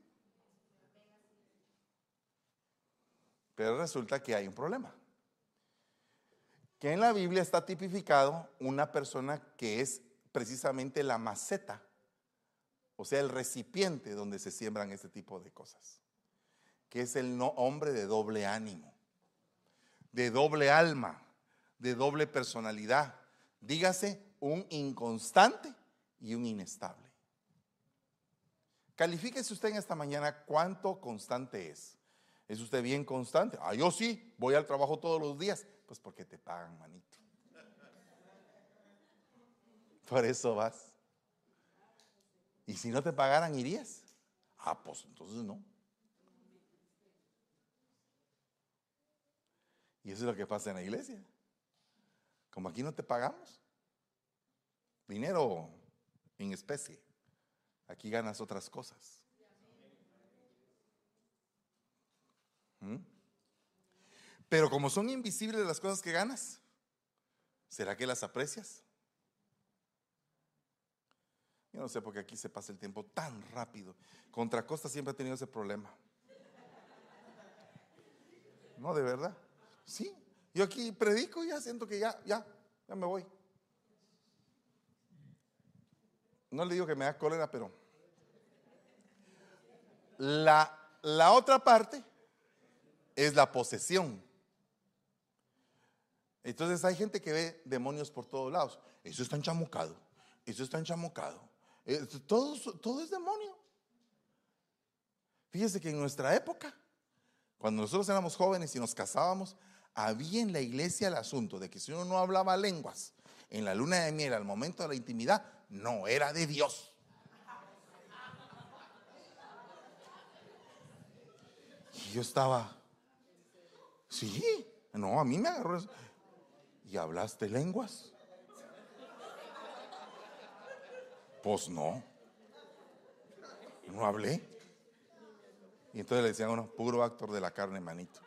Pero resulta que hay un problema. Que en la Biblia está tipificado una persona que es precisamente la maceta, o sea, el recipiente donde se siembran este tipo de cosas, que es el no hombre de doble ánimo, de doble alma, de doble personalidad. Dígase un inconstante y un inestable. Califíquese usted en esta mañana cuánto constante es. ¿Es usted bien constante? Ah, yo sí, voy al trabajo todos los días. Pues porque te pagan, manito. Por eso vas. ¿Y si no te pagaran, irías? Ah, pues entonces no. Y eso es lo que pasa en la iglesia. Como aquí no te pagamos, dinero en especie. Aquí ganas otras cosas. ¿Mm? Pero como son invisibles las cosas que ganas, ¿será que las aprecias? Yo no sé por qué aquí se pasa el tiempo tan rápido. Contra Costa siempre ha tenido ese problema. No, de verdad. Sí, yo aquí predico y ya siento que ya, ya, ya me voy. No le digo que me da cólera, pero la, la otra parte es la posesión. Entonces hay gente que ve demonios por todos lados. Eso está enchamucado. Eso está enchamucado. Eh, todo, todo es demonio. Fíjese que en nuestra época, cuando nosotros éramos jóvenes y nos casábamos, había en la iglesia el asunto de que si uno no hablaba lenguas en la luna de miel al momento de la intimidad, no era de Dios. Y yo estaba, sí, no, a mí me agarró eso. ¿Y hablaste lenguas? Pues no. No hablé. Y entonces le decían uno, puro actor de la carne, manito.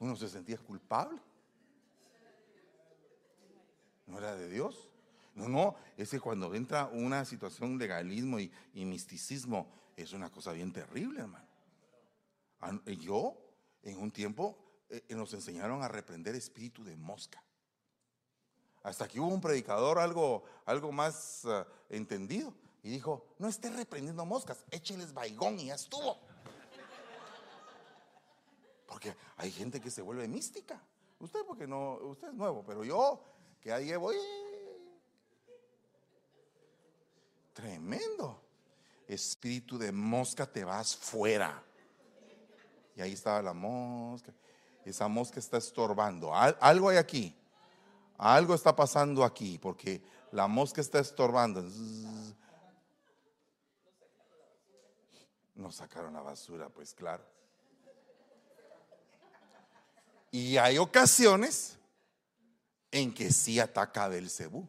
Uno se sentía culpable. No era de Dios. No, no, es que cuando entra una situación de legalismo y, misticismo, es una cosa bien terrible, hermano. Yo, en un tiempo, eh, eh, nos enseñaron a reprender espíritu de mosca. Hasta que hubo un predicador algo, algo más eh, entendido y dijo, no esté reprendiendo moscas, écheles baigón y ya estuvo. Porque hay gente que se vuelve mística. Usted porque no, usted es nuevo, pero yo que ahí voy. Tremendo. Espíritu de mosca, te vas fuera. Y ahí estaba la mosca. Esa mosca está estorbando. Algo hay aquí. Algo está pasando aquí porque la mosca está estorbando. Nos sacaron la basura, pues claro. Y hay ocasiones en que sí ataca a Belcebú.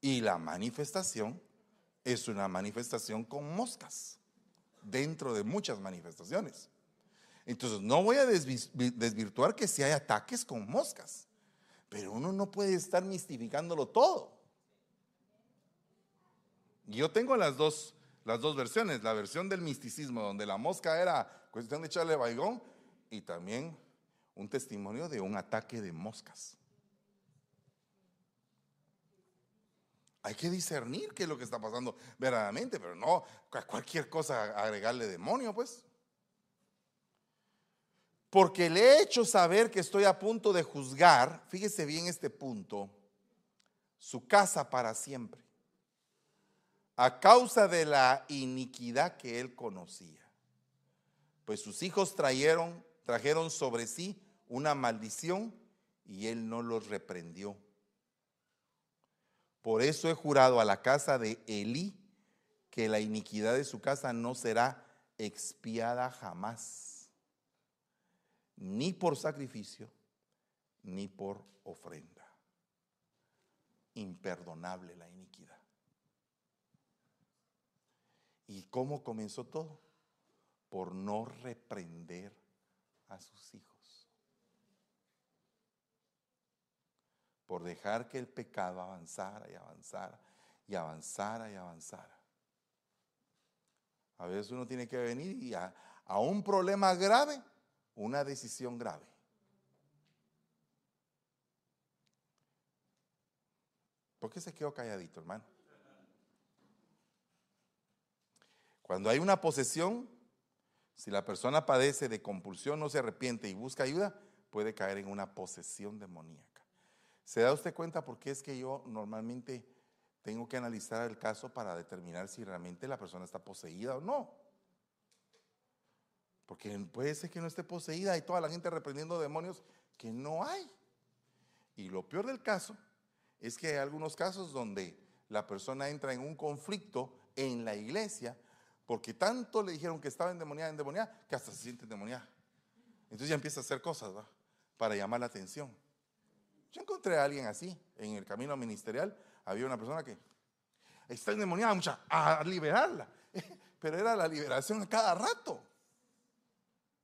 Y la manifestación es una manifestación con moscas, dentro de muchas manifestaciones. Entonces, no voy a desvirtuar que si hay ataques con moscas, pero uno no puede estar mistificándolo todo. Yo tengo las dos las dos versiones, la versión del misticismo, donde la mosca era cuestión de echarle baigón, y también un testimonio de un ataque de moscas. Hay que discernir qué es lo que está pasando verdaderamente, pero no cualquier cosa agregarle demonio, pues. Porque le he hecho saber que estoy a punto de juzgar, fíjese bien este punto, su casa para siempre a causa de la iniquidad que él conocía. Pues sus hijos trajeron, trajeron sobre sí una maldición y él no los reprendió. Por eso he jurado a la casa de Elí que la iniquidad de su casa no será expiada jamás, ni por sacrificio, ni por ofrenda. Imperdonable la iniquidad. ¿Y cómo comenzó todo? Por no reprender a sus hijos. Por dejar que el pecado avanzara y avanzara y avanzara y avanzara. A veces uno tiene que venir y a, a un problema grave, una decisión grave. ¿Por qué se quedó calladito, hermano? Cuando hay una posesión, si la persona padece de compulsión, no se arrepiente y busca ayuda, puede caer en una posesión demoníaca. ¿Se da usted cuenta por qué es que yo normalmente tengo que analizar el caso para determinar si realmente la persona está poseída o no? Porque puede ser que no esté poseída y toda la gente reprendiendo demonios que no hay. Y lo peor del caso es que hay algunos casos donde la persona entra en un conflicto en la iglesia porque tanto le dijeron que estaba endemoniada, endemoniada, que hasta se siente endemoniada. Entonces ya empieza a hacer cosas. Para llamar la atención. Yo encontré a alguien así, en el camino ministerial, había una persona que está endemoniada, mucha, a liberarla. Pero era la liberación a cada rato.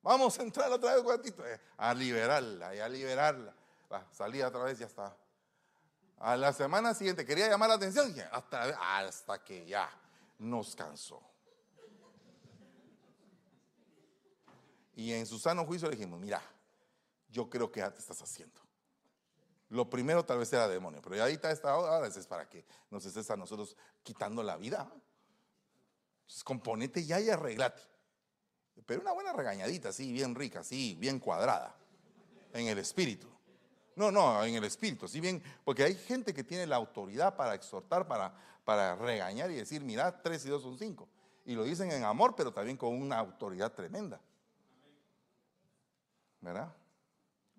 Vamos a entrar otra vez, guatito, eh, a liberarla y a liberarla. salía otra vez, ya está. A la semana siguiente quería llamar la atención, hasta, hasta que ya nos cansó. Y en su sano juicio le dijimos, mira, yo creo que ya te estás haciendo. Lo primero tal vez era demonio, pero ya ahorita está ahora es para que nos estés a nosotros quitando la vida. Entonces, componete ya y arreglate. Pero una buena regañadita, así, bien rica, así, bien cuadrada. En el espíritu. No, no, en el espíritu. Si bien, porque hay gente que tiene la autoridad para exhortar, para, para regañar y decir, mira, tres y dos son cinco. Y lo dicen en amor, pero también con una autoridad tremenda. ¿Verdad?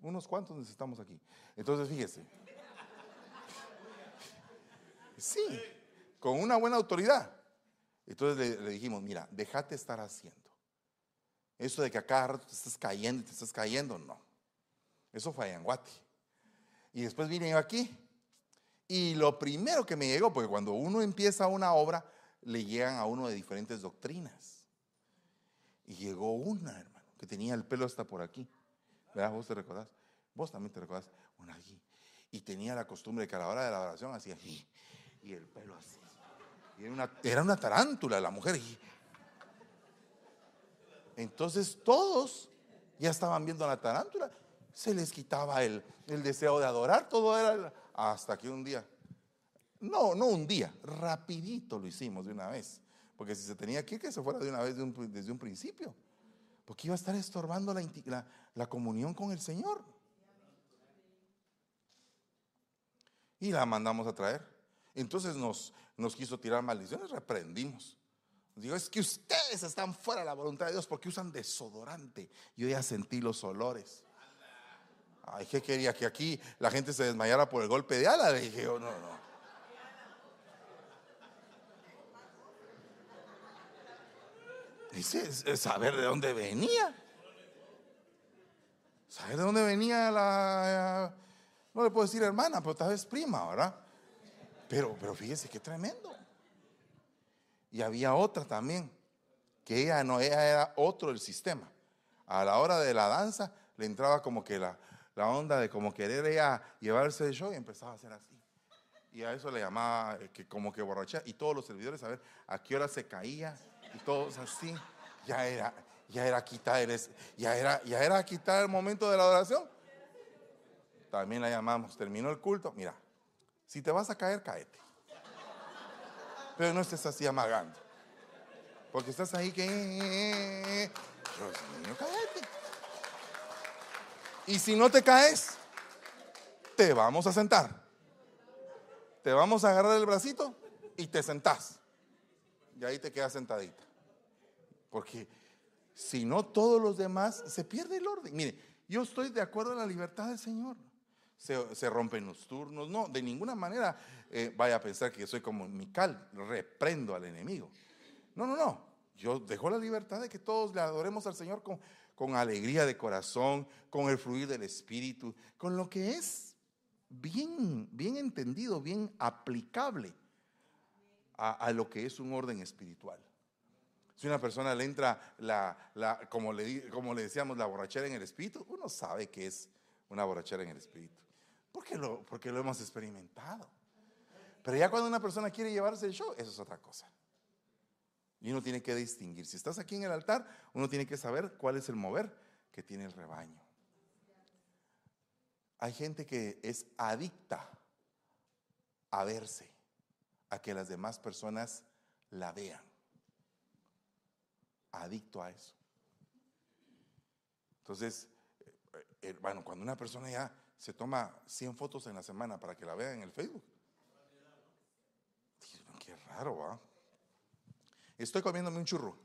Unos cuantos necesitamos aquí. Entonces, fíjese. Sí, con una buena autoridad. Entonces le, dijimos, mira, déjate estar haciendo. Eso de que a cada rato te estás cayendo y te estás cayendo, no. Eso fue en Guati. Y después vine yo aquí. Y lo primero que me llegó, porque cuando uno empieza una obra, le llegan a uno de diferentes doctrinas. Y llegó una, hermano, que tenía el pelo hasta por aquí. ¿Verdad? ¿Vos te recordás? Vos también te recordás. Una aquí. Y tenía la costumbre de que a la hora de la oración hacía así. Y el pelo así. Y era, una, tarántula la mujer. entonces todos ya estaban viendo a la tarántula. Se les quitaba el, el deseo de adorar. Todo era hasta que un día no, no un día, rapidito lo hicimos de una vez. Porque si se tenía que ir, que se fuera de una vez desde un principio. Porque iba a estar estorbando la, la, comunión con el Señor. Y la mandamos a traer. Entonces nos, nos quiso tirar maldiciones, reprendimos. Digo, es que ustedes están fuera de la voluntad de Dios porque usan desodorante. Yo ya sentí los olores. Ay, ¿qué quería? Que aquí la gente se desmayara por el golpe de ala. Dije, oh, no, no. Dice, saber de dónde venía. Saber de dónde venía la... No le puedo decir hermana, pero tal vez prima, ¿verdad? Pero, pero fíjese qué tremendo. Y había otra también, que ella no, ella era otro del sistema. A la hora de la danza le entraba como que la, la onda de como querer ella llevarse de show y empezaba a hacer así. Y a eso le llamaba eh, como que borracha. Y todos los servidores a ver a qué hora se caía y todos así. Ya era, ya era quitar ya era, ya era quitar el momento de la adoración. También la llamamos, terminó el culto. Mira, si te vas a caer, caete. Pero no estés así amagando. Porque estás ahí que. Dios mío, caete. Y si no te caes, te vamos a sentar. Te vamos a agarrar el bracito y te sentás. Y ahí te quedas sentadita. Porque si no, todos los demás se pierde el orden. Mire, yo estoy de acuerdo en la libertad del Señor. Se, rompen los turnos. No, de ninguna manera eh, vaya a pensar que soy como Mical, reprendo al enemigo. No, no, no. Yo dejo la libertad de que todos le adoremos al Señor con, con alegría de corazón, con el fluir del Espíritu, con lo que es bien, bien entendido, bien aplicable a, lo que es un orden espiritual. Si una persona le entra la, la, como, le, como le decíamos, la borrachera en el espíritu, uno sabe que es una borrachera en el espíritu. Porque lo, porque lo hemos experimentado. Pero ya cuando una persona quiere llevarse el show, eso es otra cosa. Y uno tiene que distinguir. Si estás aquí en el altar, uno tiene que saber cuál es el mover que tiene el rebaño. Hay gente que es adicta a verse a que las demás personas la vean. Adicto a eso. Entonces, eh, bueno, cuando una persona ya se toma 100 fotos en la semana para que la vean en el Facebook, qué raro, ¿va? Estoy comiéndome un churro.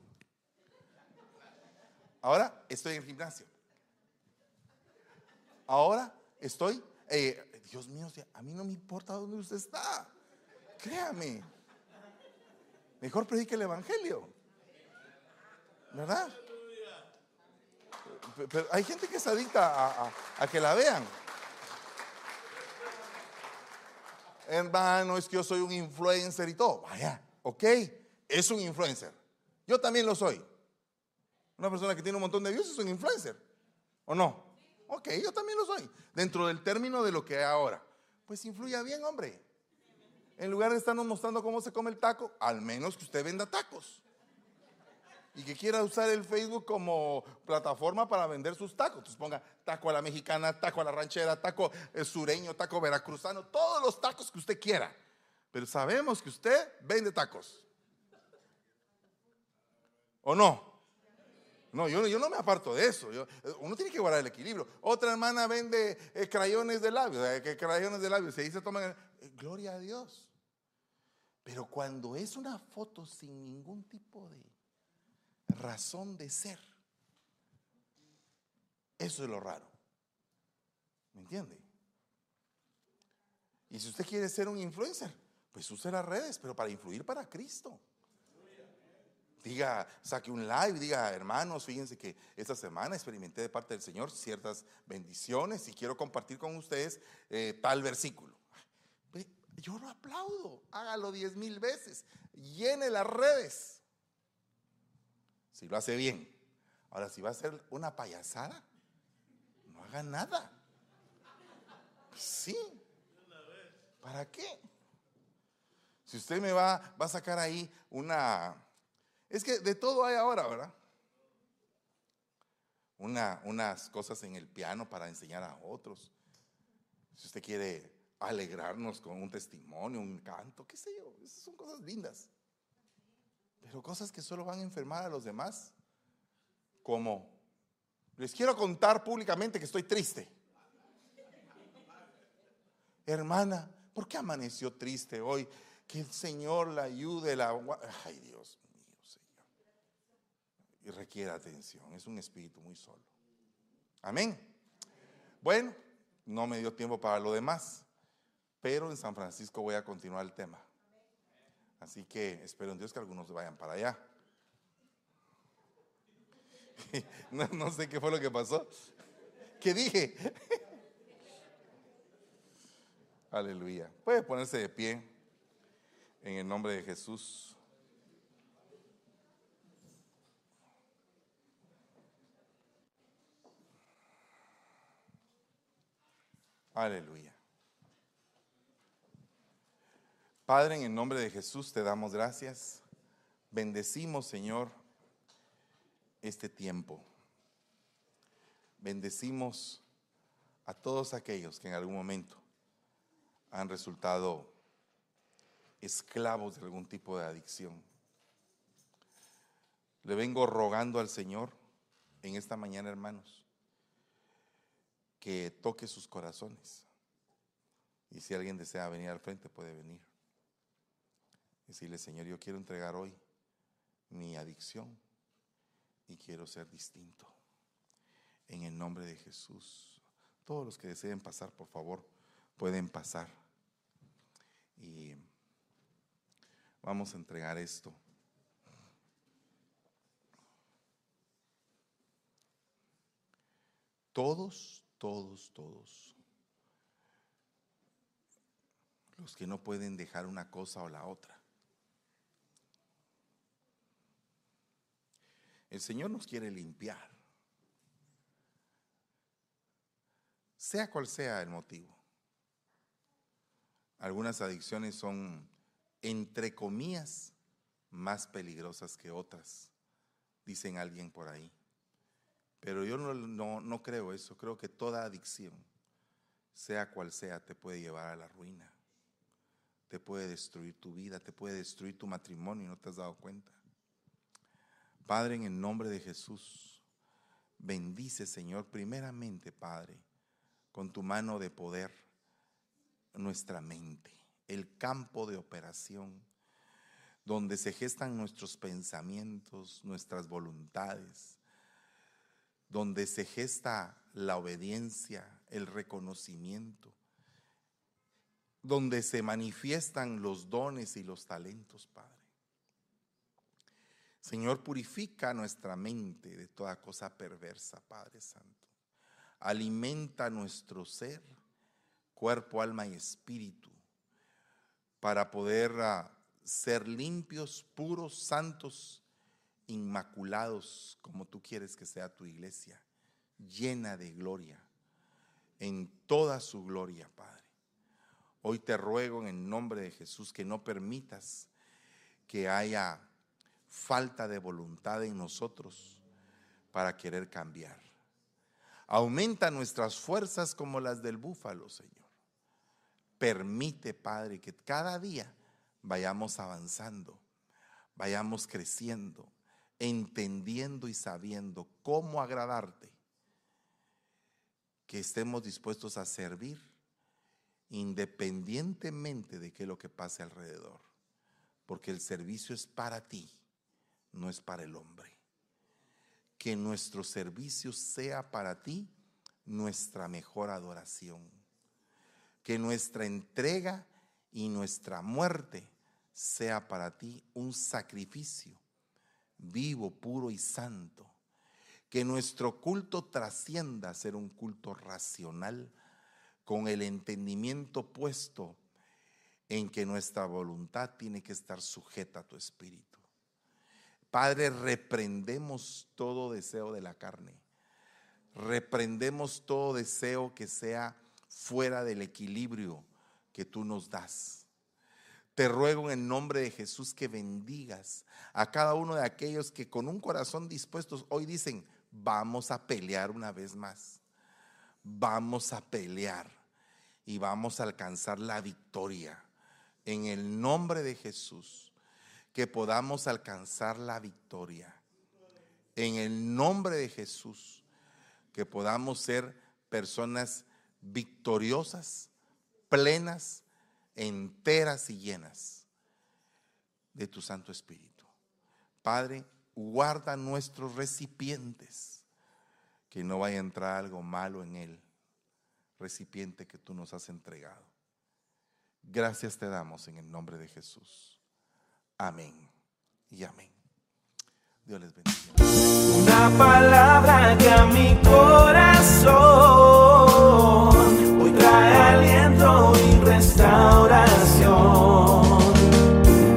Ahora estoy en el gimnasio. Ahora estoy, eh, Dios mío, a mí no me importa dónde usted está. Créame. Mejor predique el Evangelio. ¿Verdad? Pero hay gente que se adicta a, que la vean. Hermano, es que yo soy un influencer y todo. Vaya, ok, es un influencer. Yo también lo soy. Una persona que tiene un montón de views es un influencer. ¿O no? Ok, yo también lo soy. Dentro del término de lo que hay ahora. Pues influya bien, hombre. En lugar de estarnos mostrando cómo se come el taco, al menos que usted venda tacos. Y que quiera usar el Facebook como plataforma para vender sus tacos. Entonces ponga taco a la mexicana, taco a la ranchera, taco eh, sureño, taco veracruzano, todos los tacos que usted quiera. Pero sabemos que usted vende tacos. ¿O no? No, yo, yo no me aparto de eso. uno tiene que guardar el equilibrio. Otra hermana vende eh, crayones de labios, eh, crayones de labios. Se dice, toman, eh, gloria a Dios. Pero cuando es una foto sin ningún tipo de razón de ser, eso es lo raro. ¿Me entiende? Y si usted quiere ser un influencer, pues use las redes, pero para influir para Cristo. Diga, saque un live, diga, hermanos, fíjense que esta semana experimenté de parte del Señor ciertas bendiciones y quiero compartir con ustedes eh, tal versículo. Yo lo aplaudo, hágalo diez mil veces, llene las redes. Si lo hace bien. Ahora, si va a ser una payasada, no haga nada. Sí. ¿Para qué? Si usted me va, va a sacar ahí una... Es que de todo hay ahora, ¿verdad? Una, unas cosas en el piano para enseñar a otros. Si usted quiere alegrarnos con un testimonio, un canto, qué sé yo, esas son cosas lindas. Pero cosas que solo van a enfermar a los demás, como les quiero contar públicamente que estoy triste. Hermana, ¿por qué amaneció triste hoy? Que el Señor la ayude, la... Ay, Dios mío, Señor. Y requiere atención, es un espíritu muy solo. Amén. Bueno, no me dio tiempo para lo demás pero en San Francisco voy a continuar el tema. Así que espero en Dios que algunos vayan para allá. No, sé qué fue lo que pasó. ¿Qué dije? Aleluya. Puede ponerse de pie en el nombre de Jesús. Aleluya. Padre, en el nombre de Jesús te damos gracias. Bendecimos, Señor, este tiempo. Bendecimos a todos aquellos que en algún momento han resultado esclavos de algún tipo de adicción. Le vengo rogando al Señor en esta mañana, hermanos, que toque sus corazones. Y si alguien desea venir al frente, puede venir. Decirle, Señor, yo quiero entregar hoy mi adicción y quiero ser distinto. En el nombre de Jesús. Todos los que deseen pasar, por favor, pueden pasar. Y vamos a entregar esto. Todos, todos, todos. Los que no pueden dejar una cosa o la otra. El Señor nos quiere limpiar. Sea cual sea el motivo. Algunas adicciones son, entre comillas, más peligrosas que otras, dicen alguien por ahí. Pero yo no, no, creo eso. Creo que toda adicción, sea cual sea, te puede llevar a la ruina. Te puede destruir tu vida, te puede destruir tu matrimonio y no te has dado cuenta. Padre, en el nombre de Jesús, bendice, Señor, primeramente, Padre, con tu mano de poder, nuestra mente, el campo de operación, donde se gestan nuestros pensamientos, nuestras voluntades, donde se gesta la obediencia, el reconocimiento, donde se manifiestan los dones y los talentos, Padre. Señor, purifica nuestra mente de toda cosa perversa, Padre Santo. Alimenta nuestro ser, cuerpo, alma y espíritu, para poder ah, ser limpios, puros, santos, inmaculados, como tú quieres que sea tu iglesia, llena de gloria, en toda su gloria, Padre. Hoy te ruego en el nombre de Jesús que no permitas que haya falta de voluntad en nosotros para querer cambiar. Aumenta nuestras fuerzas como las del búfalo, Señor. Permite, Padre, que cada día vayamos avanzando, vayamos creciendo entendiendo y sabiendo cómo agradarte, que estemos dispuestos a servir independientemente de qué es lo que pase alrededor, porque el servicio es para ti, no es para el hombre. Que nuestro servicio sea para ti nuestra mejor adoración. Que nuestra entrega y nuestra muerte sea para ti un sacrificio vivo, puro y santo. Que nuestro culto trascienda a ser un culto racional con el entendimiento puesto en que nuestra voluntad tiene que estar sujeta a tu espíritu. Padre, reprendemos todo deseo de la carne. Reprendemos todo deseo que sea fuera del equilibrio que tú nos das. Te ruego en el nombre de Jesús que bendigas a cada uno de aquellos que con un corazón dispuestos hoy dicen, vamos a pelear una vez más. Vamos a pelear y vamos a alcanzar la victoria. En el nombre de Jesús, que podamos alcanzar la victoria. En el nombre de Jesús, que podamos ser personas victoriosas, plenas, enteras y llenas de tu Santo Espíritu. Padre, guarda nuestros recipientes, que no vaya a entrar algo malo en él, recipiente que tú nos has entregado. Gracias te damos en el nombre de Jesús. Amén y amén. Dios les bendiga. Una palabra que a mi corazón hoy trae aliento y restauración.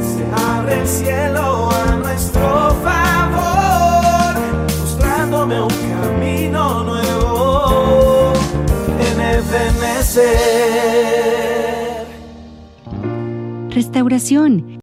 Se abre el cielo a nuestro favor, mostrándome un camino nuevo en Ebenezer. Restauración